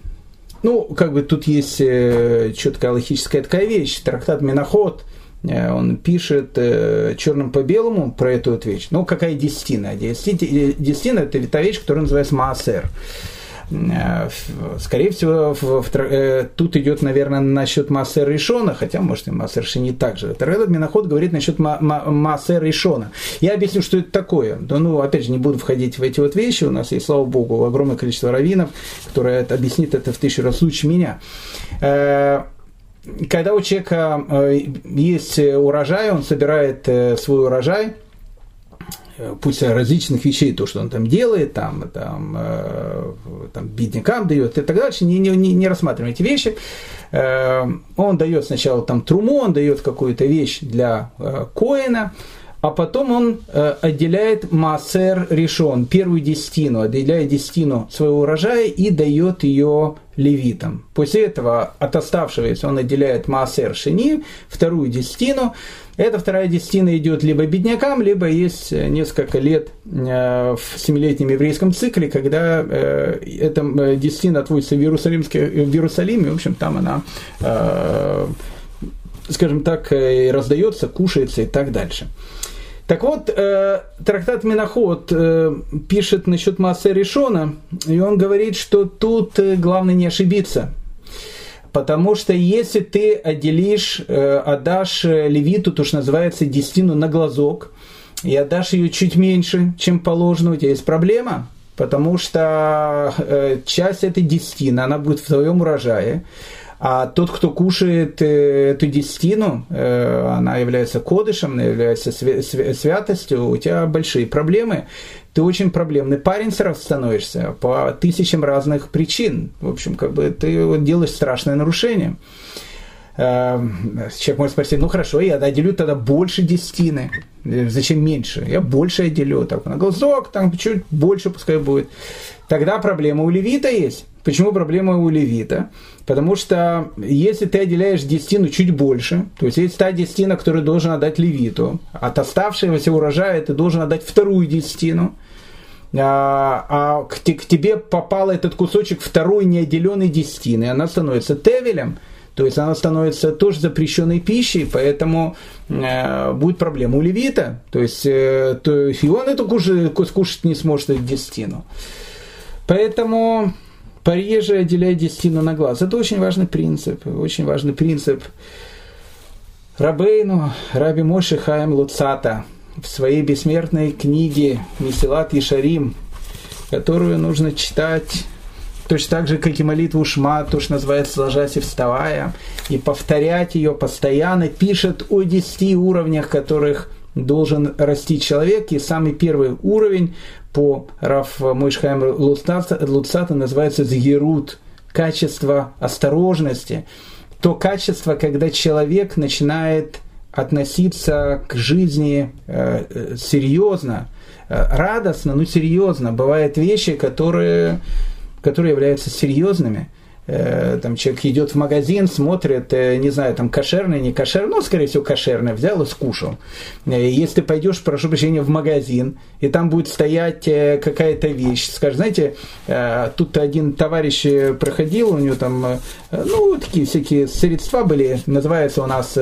Ну, как бы тут есть э, четкая логическая такая вещь. Трактат Миноход, э, он пишет э, черным по белому про эту вот вещь. Ну, какая десятина? Десятина, десятина это та вещь, которая называется маасер. Э, скорее всего, в, в, э, тут идет, наверное, насчет Массер Решона, хотя, может, и Массер Шини также. Этот Миноход говорит насчет Массер Решона. Я объясню, что это такое. Да, ну, опять же, не буду входить в эти вот вещи. У нас есть, слава богу, огромное количество раввинов, которые объяснит это в тысячу раз лучше меня э, когда у человека есть урожай, он собирает свой урожай, Э, пусть различных вещей, то, что он там делает, там, там, э, там беднякам дает и так дальше, не, не, не рассматриваем эти вещи. Э, он дает сначала там труму, он дает какую-то вещь для коина, а потом он отделяет массер решен, первую десятину, отделяет десятину своего урожая и дает ее левитам. После этого от оставшегося он отделяет массер шини, вторую десятину, эта вторая десятина идет либо беднякам, либо есть э, несколько лет э, в семилетнем еврейском цикле, когда э, эта десятина отводится в, Иерусалимске, в Иерусалиме, в общем, там она, скажем так, раздается, кушается и так дальше. Так вот, трактат Миноход пишет насчет массы Решона, и он говорит, что тут главное не ошибиться – Потому что если ты отделишь, э, отдашь э, левиту, то, что называется, десятину на глазок, и отдашь ее чуть меньше, чем положено, у тебя есть проблема. Потому что э, часть этой десятины, она будет в твоем урожае. А тот, кто кушает эту десятину, она является кодышем, она является святостью, у тебя большие проблемы ты очень проблемный парень сразу становишься по тысячам разных причин. В общем, как бы ты делаешь страшное нарушение. Эм, человек может спросить, ну хорошо, я отделю тогда больше десятины. Зачем меньше? Я больше отделю. Так, на глазок, там чуть больше пускай будет. Тогда проблема у левита есть. Почему проблема у левита? Потому что если ты отделяешь десятину чуть больше, то есть есть та десятина, которую должен отдать левиту, от оставшегося урожая ты должен отдать вторую десятину, а, а к, к тебе попал этот кусочек второй неотделенной десятины, она становится тевелем, то есть она становится тоже запрещенной пищей, поэтому э, будет проблема у левита. То есть, э, то, и он эту кушать, кушать не сможет, эту десятину. Поэтому пореже отделяй десятину на глаз. Это очень важный принцип. Очень важный принцип. Рабейну, Раби Моши Хаем Луцата – в своей бессмертной книге Месилат Ишарим, которую нужно читать точно так же, как и молитву Шма, то, что называется «ложась и вставая», и повторять ее постоянно, пишет о десяти уровнях, которых должен расти человек, и самый первый уровень по Раф Мойшхайм Луцата называется «згерут», качество осторожности, то качество, когда человек начинает относиться к жизни э, э, серьезно, э, радостно, но серьезно. Бывают вещи, которые, которые являются серьезными. Там человек идет в магазин, смотрит, не знаю, там кошерный, не кошерный, ну, скорее всего, кошерный, взял и скушал. Если ты пойдешь, прошу прощения, в магазин, и там будет стоять какая-то вещь, скажешь, знаете, тут один товарищ проходил, у него там, ну, такие всякие средства были, называется у нас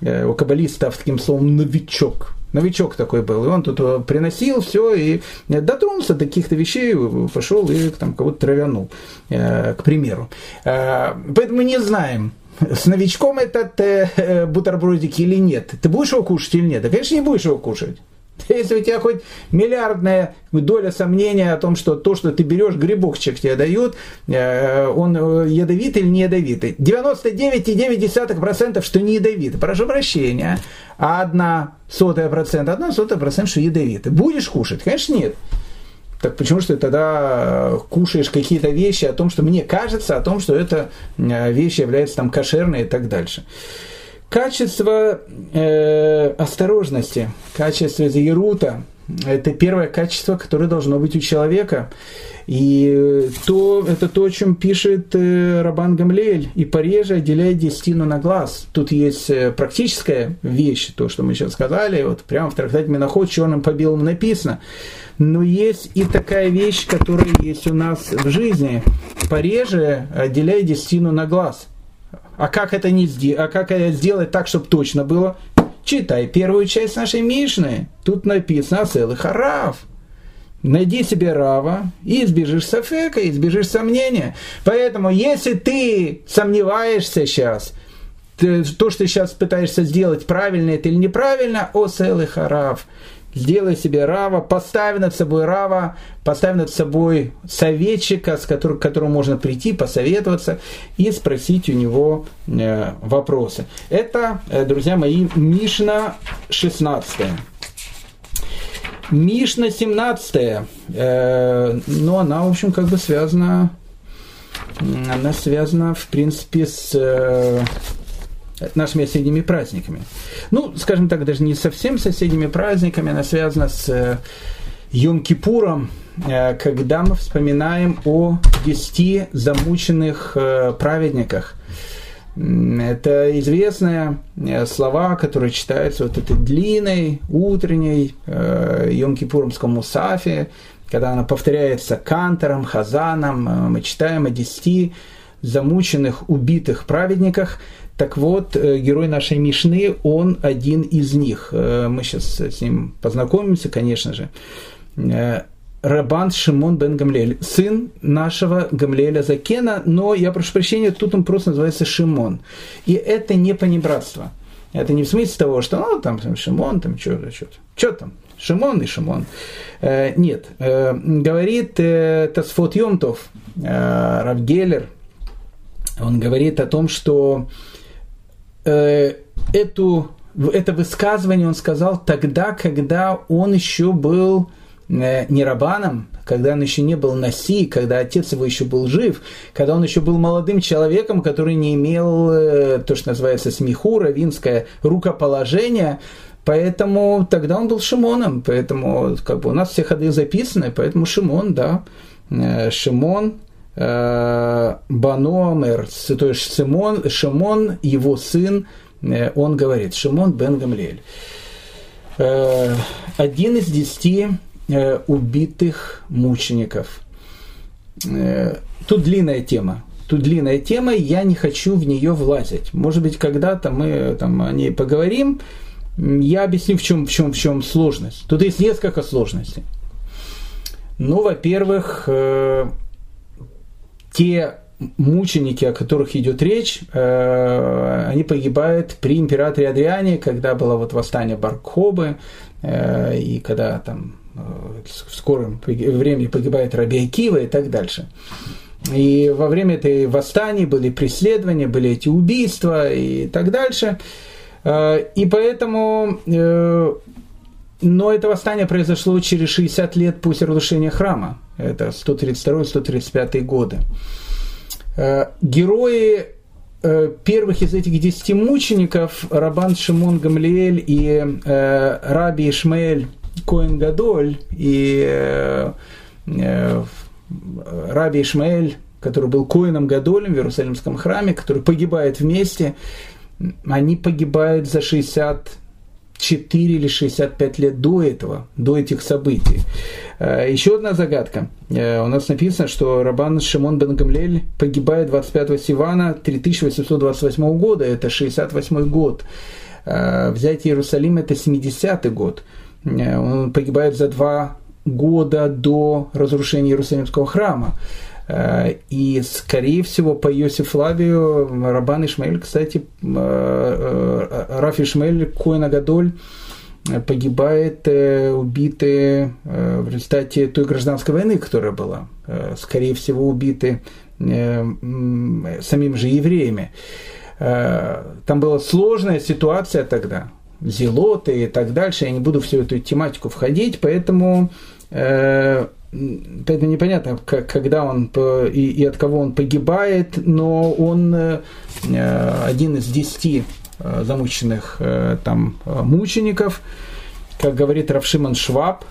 у каббалистов таким словом новичок. Новичок такой был. И он тут э, приносил все и дотронулся до каких-то вещей, пошел и там кого-то травянул, э, к примеру. Поэтому мы не знаем, с новичком этот бутербродик или нет. Ты будешь его кушать или нет? Да, конечно, не будешь его кушать. Если у тебя хоть миллиардная доля сомнения о том, что то, что ты берешь, грибочек тебе дают, э, он э, ядовитый или не ядовитый. 99,9% что не ядовитый. Прошу прощения. А одна сотая процент, одна сотая процент, что ядовитый. Будешь кушать? Конечно, нет. Так почему же ты тогда кушаешь какие-то вещи о том, что мне кажется, о том, что эта э, вещь является там кошерной и так дальше. Качество э, осторожности, качество зиерута – это первое качество, которое должно быть у человека. И то, это то, о чем пишет э, Рабан Гамлель. И пореже отделяй десятину на глаз. Тут есть э, практическая вещь, то, что мы сейчас сказали. Вот прямо в трактате Миноход черным по белому написано. Но есть и такая вещь, которая есть у нас в жизни. Пореже отделяй десятину на глаз – а как это не сделать? А как это сделать так, чтобы точно было? Читай первую часть нашей Мишны. Тут написано Асел и Хараф. Найди себе Рава и избежишь Сафека, избежишь сомнения. Поэтому, если ты сомневаешься сейчас, ты, то, что ты сейчас пытаешься сделать, правильно это или неправильно, о целый харав. Сделай себе рава, поставь над собой рава, поставь над собой советчика, с которым, к которому можно прийти, посоветоваться и спросить у него э, вопросы. Это, э, друзья мои, Мишна 16. Мишна 17, э, но она, в общем, как бы связана, она связана, в принципе, с э, нашими соседними праздниками. Ну, скажем так, даже не совсем соседними праздниками, она связана с э, Йом-Кипуром, э, когда мы вспоминаем о десяти замученных э, праведниках – это известные слова, которые читаются вот этой длинной, утренней Йом-Кипуромском мусафе, когда она повторяется кантором, хазаном, мы читаем о десяти замученных, убитых праведниках. Так вот, э, герой нашей Мишны, он один из них. Мы сейчас с ним познакомимся, конечно же. Рабан Шимон бен Гамлель, сын нашего Гамлеля Закена, но я прошу прощения, тут он просто называется Шимон. И это не понебратство. Это не в смысле того, что ну там, там Шимон, там что-то, что-то. Что там? Шимон и Шимон. Э, нет. Э, говорит э, Тасфот Йомтов, э, Равгелер, он говорит о том, что э, эту, это высказывание он сказал тогда, когда он еще был Э, не Рабаном, когда он еще не был Наси, когда отец его еще был жив, когда он еще был молодым человеком, который не имел э, то, что называется смеху, равинское рукоположение, поэтому тогда он был Шимоном, поэтому как бы у нас все ходы записаны, поэтому Шимон, да, э, Шимон, Бануамер, то есть Шимон, Шимон, его сын, он говорит, Шимон бен Гамлель. Один из десяти Э, убитых мучеников. Э, тут длинная тема. Тут длинная тема, я не хочу в нее влазить. Может быть, когда-то мы там, о ней поговорим. Я объясню, в чем, в чем, в чем сложность. Тут есть несколько сложностей. Ну, во-первых, э, те мученики, о которых идет речь, э, они погибают при императоре Адриане, когда было вот восстание Баркхобы, э, и когда там в скором времени погибает Раби Акива и так дальше. И во время этой восстания были преследования, были эти убийства и так дальше. Э, и поэтому, э, но это восстание произошло через 60 лет после разрушения храма. Это 132-135 годы. Э, герои первых из этих десяти мучеников, Рабан Шимон Гамлиэль и Раби Ишмаэль Коэн Гадоль и э, э, Раби Ишмаэль, который был Коином Гадолем в Иерусалимском храме, который погибает вместе, они погибают за 64 или 65 лет до этого, до этих событий. Э, еще одна загадка. Э, у нас написано, что Рабан Шимон бен Гамлель погибает 25 Сивана 3828 года, это 68 год. Взять Иерусалим это 70 год. Э, он погибает за два года до разрушения Иерусалимского храма. Э, и, скорее всего, по Иосиф Флавию, Рабан Ишмаэль, кстати, э, Раф Ишмаэль, Коина Гадоль, погибает, убиты в результате той гражданской войны, которая была. Скорее всего, убиты самим же евреями. Там была сложная ситуация тогда зелоты и так дальше. Я не буду всю эту тематику входить, поэтому, э, поэтому непонятно, когда он и, от кого он погибает, но он э, один из десяти э, замученных э, там мучеников, как говорит Равшиман Шваб,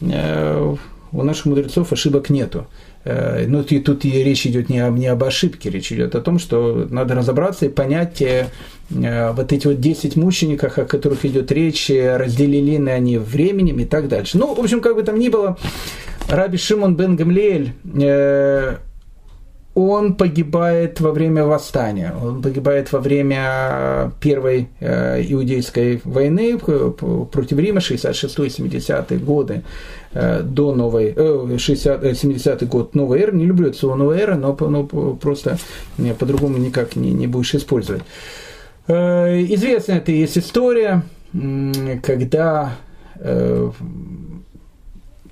э, у наших мудрецов ошибок нету. Э, ну, и тут и речь идет не, об, не об ошибке, речь идет о том, что надо разобраться и понять э, э вот эти вот 10 мучеников, о которых идет речь, э, разделили ли они временем и так дальше. Ну, в общем, как бы там ни было, Раби Шимон бен Гамлиэль, э, он погибает во время восстания, он погибает во время первой э, иудейской войны против Рима, 66-70-е годы э, до новой, э, 60, 70-й год новой эры, не люблю это слово новая эра, но, но просто по-другому никак не, не будешь использовать. Известная это есть история, когда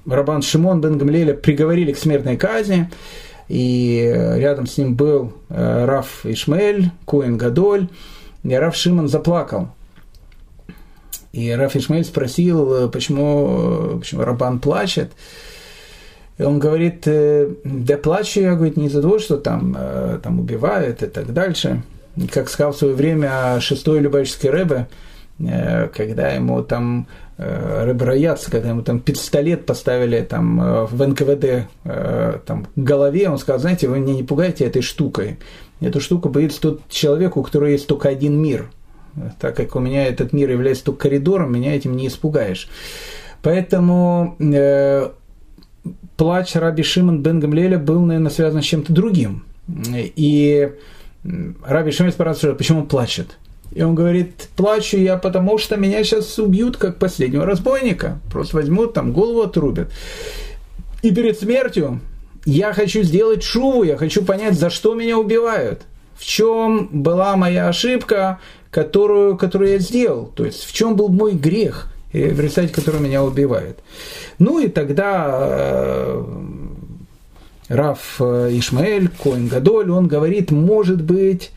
Рабан Шимон бен Гамлеля приговорили к смертной казни, и рядом с ним был э, Раф Ишмаэль, Куин Гадоль, и Раф Шимон заплакал. И Раф Ишмаэль спросил, почему, почему Рабан плачет. И он говорит, да плачу я, говорит, не из-за того, что там, там убивают и так дальше. Как сказал в свое время шестой Любавический Рэбе, Э, когда ему там э, Рыброяц, когда ему там пистолет поставили там э, в НКВД там, к голове, он сказал, знаете, вы меня не пугайте этой штукой. Эту штуку боится тот человек, у которого есть только один мир. Так как у меня этот мир является только коридором, меня этим не испугаешь. Поэтому э, плач Раби Шимон бен Гамлеля был, наверное, связан с чем-то другим. И Раби Шимон спрашивает, почему он плачет. И он говорит, плачу я, потому что меня сейчас убьют, как последнего разбойника. Просто возьмут, там голову отрубят. И перед смертью я хочу сделать шуву, я хочу понять, за что меня убивают. В чем была моя ошибка, которую, которую я сделал. То есть, в чем был мой грех, в результате которого меня убивают. Ну и тогда э, Раф э, Ишмаэль, Коин Гадоль, он говорит, может быть,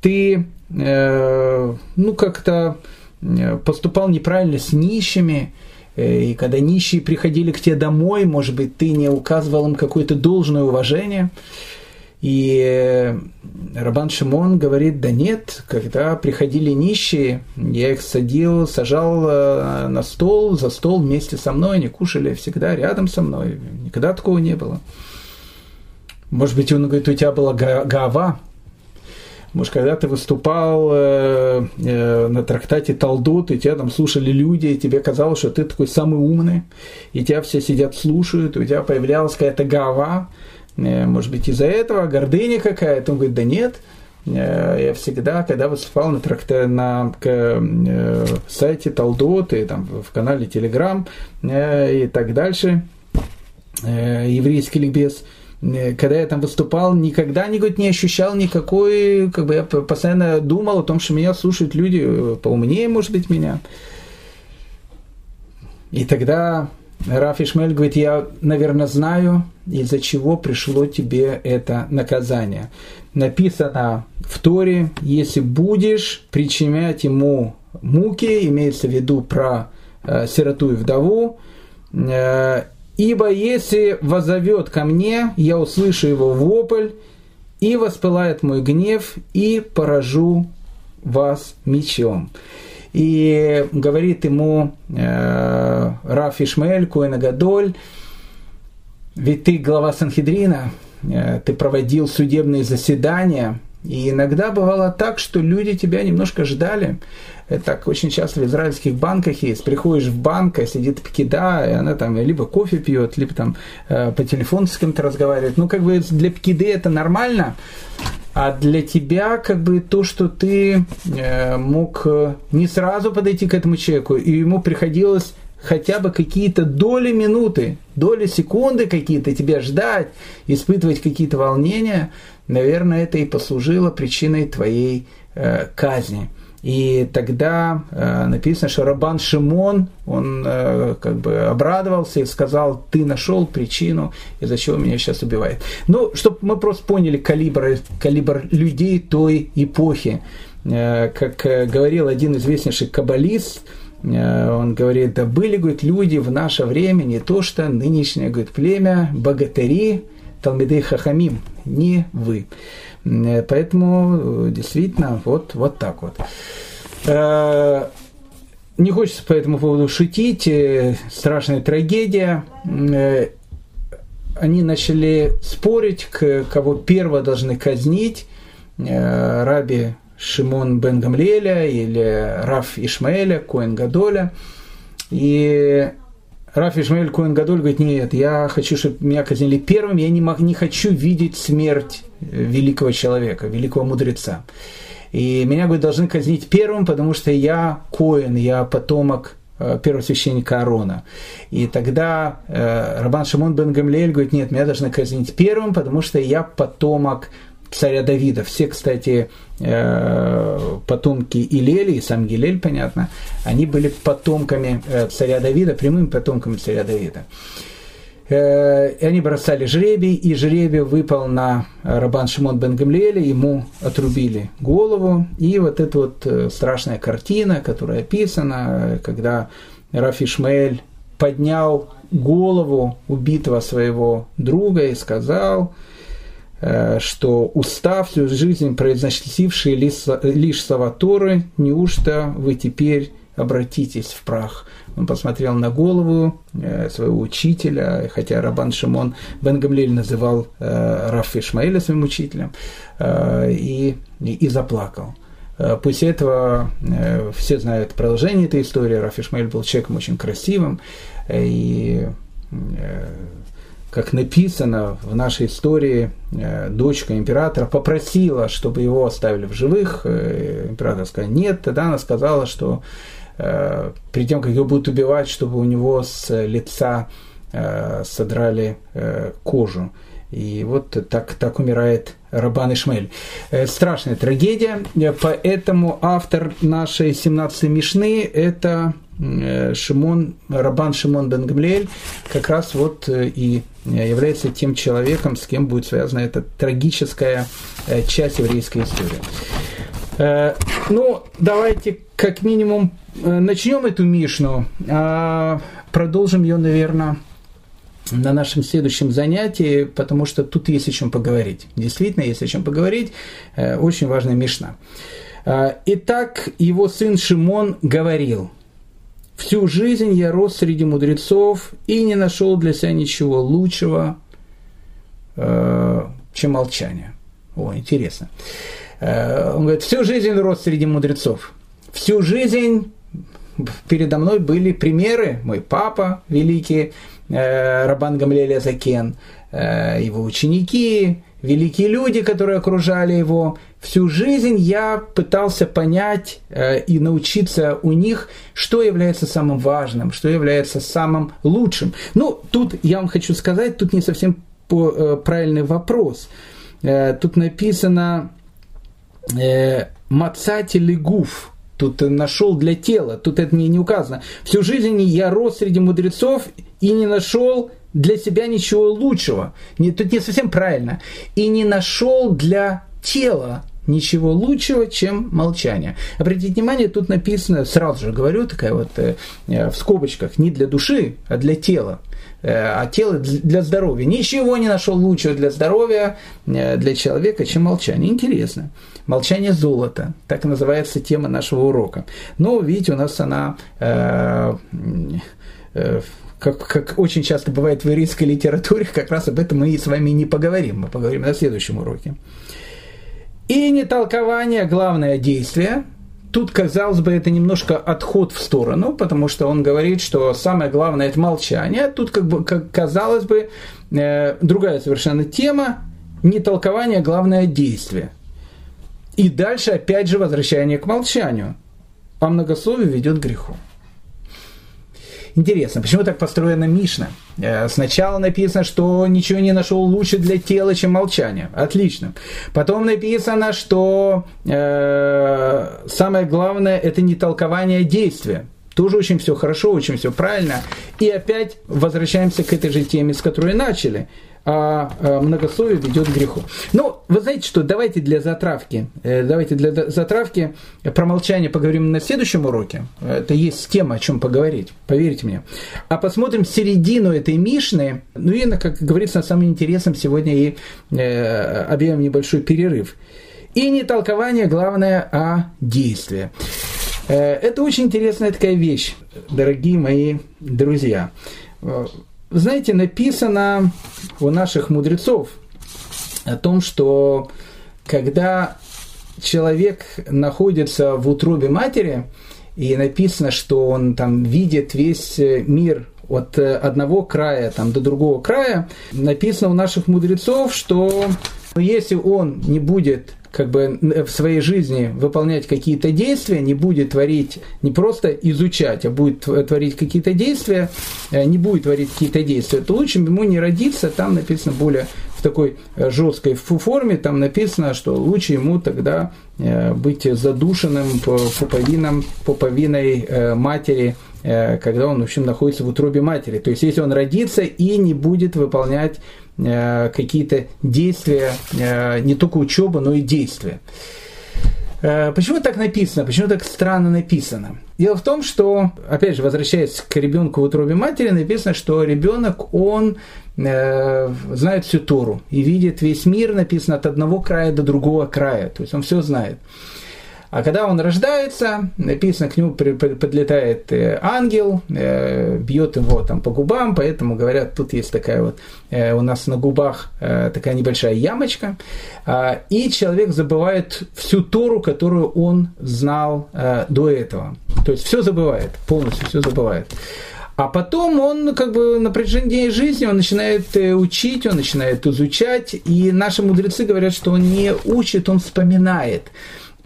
ты Э, ну, как-то э, поступал неправильно с нищими, э, и когда нищие приходили к тебе домой, может быть, ты не указывал им какое-то должное уважение. И Рабан Шимон говорит, да нет, когда приходили нищие, я их садил, сажал на стол, за стол вместе со мной, они кушали всегда рядом со мной, никогда такого не было. Может быть, он говорит, у тебя была гава, может, когда ты выступал э, э, на трактате Талдот, и тебя там слушали люди, и тебе казалось, что ты такой самый умный, и тебя все сидят, слушают, и у тебя появлялась какая-то гава, э, может быть, из-за этого гордыня какая-то. Он говорит, да нет, э, я всегда, когда выступал на, тракта, на к, э, сайте Талдот, и там в канале Телеграм э, и так дальше, э, еврейский ликбез – когда я там выступал, никогда не, говорит, не ощущал никакой, как бы я постоянно думал о том, что меня слушают люди э, поумнее, может быть, меня. И тогда Раф Ишмель говорит, я, наверное, знаю, из-за чего пришло тебе это наказание. Написано в Торе, если будешь причинять ему муки, имеется в виду про э, сироту и вдову, э, Ибо если возовет ко мне, я услышу его вопль, и воспылает мой гнев, и поражу вас мечом. И говорит ему э, Раф Ишмаэль, Куэна ведь ты глава Санхедрина, э, ты проводил судебные заседания, и иногда бывало так, что люди тебя немножко ждали. Это так очень часто в израильских банках есть. Приходишь в банк, а сидит пкида, и она там либо кофе пьет, либо там э, по телефону с кем-то разговаривает. Ну, как бы для пкиды это нормально, а для тебя как бы то, что ты э, мог э, не сразу подойти к этому человеку, и ему приходилось хотя бы какие-то доли минуты, доли секунды какие-то тебя ждать, испытывать какие-то волнения, наверное, это и послужило причиной твоей э, казни. И тогда э, написано, что Рабан Шимон, он э, как бы обрадовался и сказал, ты нашел причину, из-за чего меня сейчас убивает. Ну, чтобы мы просто поняли калибр, калибр людей той эпохи. Э, как э, говорил один известнейший каббалист, э, он говорит, да были, говорит, люди в наше время, не то что нынешнее, говорит, племя, богатыри, Талмидей Хахамим, не вы. Э, поэтому э, действительно вот, вот так вот. Э, не хочется по этому поводу шутить. Страшная трагедия. Они начали спорить, кого первого должны казнить. Раби Шимон бен Гамлеля или Раф Ишмаэля, Коэн Гадоля. И Раф Ишмаэль Коэн Гадоль говорит, нет, я хочу, чтобы меня казнили первым, я не, мог, не хочу видеть смерть великого человека, великого мудреца. И меня, говорит, должны казнить первым, потому что я Коэн, я потомок э, первосвященника Аарона. И тогда э, Рабан Шимон бен Гамлиэль говорит, нет, меня должны казнить первым, потому что я потомок царя Давида. Все, кстати, э, потомки Илели, и сам Гилель, понятно, они были потомками э, царя Давида, прямыми потомками царя Давида. Э, и они бросали жребий, и жребий выпал на Рабан Шимон бен Гамлиэля, ему отрубили голову, и вот эта вот страшная картина, которая описана, когда Раф Ишмаэль поднял голову убитого своего друга и сказал – что устав всю жизнь произносившие лишь слова Торы, неужто вы теперь обратитесь в прах? Он посмотрел на голову э, своего учителя, хотя Рабан Шимон Бен Гамлель называл э, Раф Ишмаэля своим учителем, и, и заплакал. После этого все знают продолжение этой истории. Раф Ишмаэль был человеком очень красивым, и как написано в нашей истории, э, дочка императора попросила, чтобы его оставили в живых. Э, император сказал нет. Тогда она сказала, что э, перед тем, как его будут убивать, чтобы у него с лица содрали кожу. И вот так, так умирает Рабан Ишмель. Страшная трагедия, поэтому автор нашей 17-й Мишны – это Шимон, Рабан Шимон бен Гамлиэль, как раз вот и является тем человеком, с кем будет связана эта трагическая э, часть еврейской истории. Э, ну, давайте как минимум э, начнем эту Мишну, а продолжим ее, наверное, на нашем следующем занятии, потому что тут есть о чем поговорить. Действительно, есть о чем поговорить. Очень важная Мишна. Итак, его сын Шимон говорил – Всю жизнь я рос среди мудрецов и не нашел для себя ничего лучшего, э, чем молчание. О, интересно. Э, он говорит, всю жизнь рос среди мудрецов. Всю жизнь передо мной были примеры. Мой папа великий, э, Рабан Гамлелия Закен, его ученики, великие люди, которые окружали его. Всю жизнь я пытался понять э, и научиться у них, что является самым важным, что является самым лучшим. Ну, тут я вам хочу сказать, тут не совсем э, правильный вопрос. Э, тут написано э, «мацати лигуф», тут нашел для тела, тут это не, не указано. Всю жизнь я рос среди мудрецов и не нашел для себя ничего лучшего. Не, тут не совсем правильно. И не нашел для тела ничего лучшего, чем молчание. Обратите внимание, тут написано, сразу же говорю, такая вот э, в скобочках, не для души, а для тела. Э, а тело для здоровья. Ничего не нашел лучшего для здоровья, э, для человека, чем молчание. Интересно. Молчание золота. Так называется тема нашего урока. Но, видите, у нас она э, э, как, как очень часто бывает в еврейской литературе, как раз об этом мы с вами не поговорим. Мы поговорим на следующем уроке. И не толкование, главное действие. Тут, казалось бы, это немножко отход в сторону, потому что он говорит, что самое главное это молчание. Тут, как бы, как казалось бы, э, другая совершенно тема. Не толкование, главное действие. И дальше опять же возвращение к молчанию. А многословие ведет к греху. Интересно, почему так построена Мишна? Э, сначала написано, что ничего не нашел лучше для тела, чем молчание. Отлично. Потом написано, что э, самое главное это не толкование действия. Тоже очень все хорошо, очень все правильно. И опять возвращаемся к этой же теме, с которой начали а, а многословие ведет к греху. Ну, вы знаете что, давайте для затравки, э, давайте для затравки про молчание поговорим на следующем уроке. Это есть тема, о чем поговорить, поверьте мне. А посмотрим середину этой Мишны, ну и, как говорится, на самом интересном сегодня и э, объявим небольшой перерыв. И не толкование, главное, а действие. Э, это очень интересная такая вещь, дорогие мои друзья. Знаете, написано у наших мудрецов о том, что когда человек находится в утробе матери, и написано, что он там видит весь мир от одного края там, до другого края, написано у наших мудрецов, что если он не будет как бы в своей жизни выполнять какие-то действия, не будет творить, не просто изучать, а будет творить какие-то действия, э, не будет творить какие-то действия, то лучше ему не родиться, там написано более в такой э, жесткой форме, там написано, что лучше ему тогда э, быть задушенным пуповином, пуповиной матери, когда он, в общем, находится в утробе матери. То есть, если он родится и не будет выполнять какие-то действия, э, не только учеба, но и действия. Э, почему так написано? Почему так странно написано? Дело в том, что, опять же, возвращаясь к ребенку в утробе матери, написано, что ребенок, он э, знает всю Тору и видит весь мир, написано, от одного края до другого края. То есть он все знает. А когда он рождается, написано, к нему подлетает э, ангел, э, бьет его там по губам, поэтому говорят, тут есть такая вот э, у нас на губах такая небольшая ямочка, а, и человек забывает всю Тору, которую он знал до этого. То есть все забывает, полностью все забывает. А потом он как бы на протяжении жизни он начинает учить, он начинает изучать, и наши мудрецы говорят, что он не учит, он вспоминает.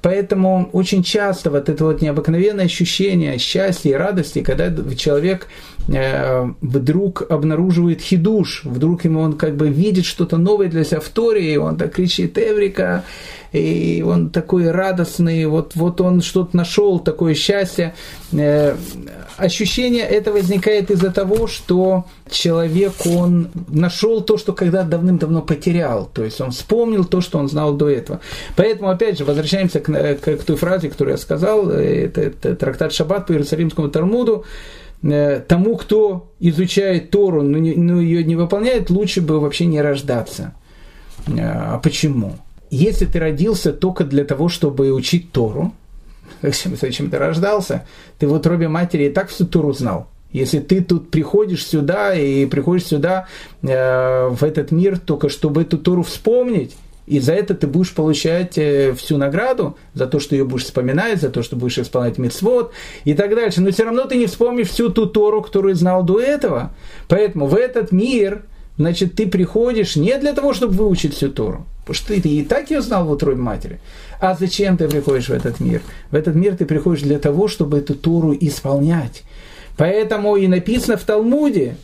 Поэтому очень часто вот это вот необыкновенное ощущение счастья и радости, когда человек вдруг обнаруживает хидуш, вдруг ему он как бы видит что-то новое для себя в Торе, и он так кричит «Эврика!», и он такой радостный, вот, вот он что-то нашел, такое счастье. Э, ощущение это возникает из-за того, что человек, он нашел то, что когда давным-давно потерял, то есть он вспомнил то, что он знал до этого. Поэтому, опять же, возвращаемся к, к, к той фразе, которую я сказал, это, это трактат Шаббат по Иерусалимскому Талмуду, э, тому, кто изучает Тору, но, ее не выполняет, лучше бы вообще не рождаться. Э, а почему? если ты родился только для того, чтобы учить Тору, зачем ты рождался? Ты в утробе матери и так всю Тору знал. Если ты тут приходишь сюда и приходишь сюда э, в этот мир только чтобы эту Тору вспомнить, и за это ты будешь получать э, всю награду, за то, что ее будешь вспоминать, за то, что будешь исполнять мецвод и так дальше. Но все равно ты не вспомнишь всю ту Тору, которую знал до этого. Поэтому в этот мир, значит, ты приходишь не для того, чтобы выучить всю Тору. Потому что ты, и так ее знал в утробе матери. А зачем ты приходишь в этот мир? В этот мир ты приходишь для того, чтобы эту Тору исполнять. Поэтому и написано в Талмуде,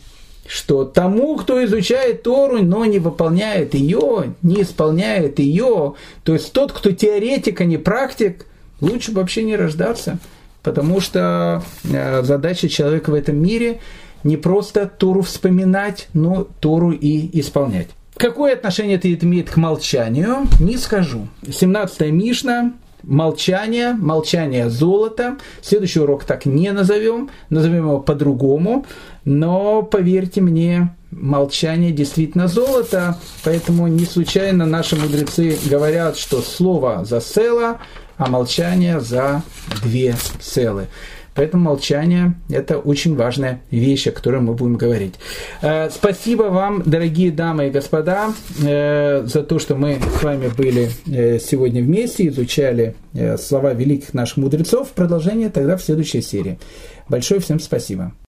что тому, кто изучает Тору, но не выполняет ее, не исполняет ее, то есть тот, кто теоретик, а не практик, лучше вообще не рождаться. Потому что э, задача человека в этом мире не просто Тору вспоминать, но Тору и исполнять. Какое отношение это имеет к молчанию, не скажу. 17 Мишна, молчание, молчание золота. Следующий урок так не назовем, назовем его по-другому. Но поверьте мне, молчание действительно золото, поэтому не случайно наши мудрецы говорят, что слово за цело, а молчание за две целы. Поэтому молчание – это очень важная вещь, о которой мы будем говорить. Э, спасибо вам, дорогие дамы и господа, э, за то, что мы с вами были э, сегодня вместе, изучали слова великих наших мудрецов. Продолжение тогда в следующей серии. Большое всем спасибо.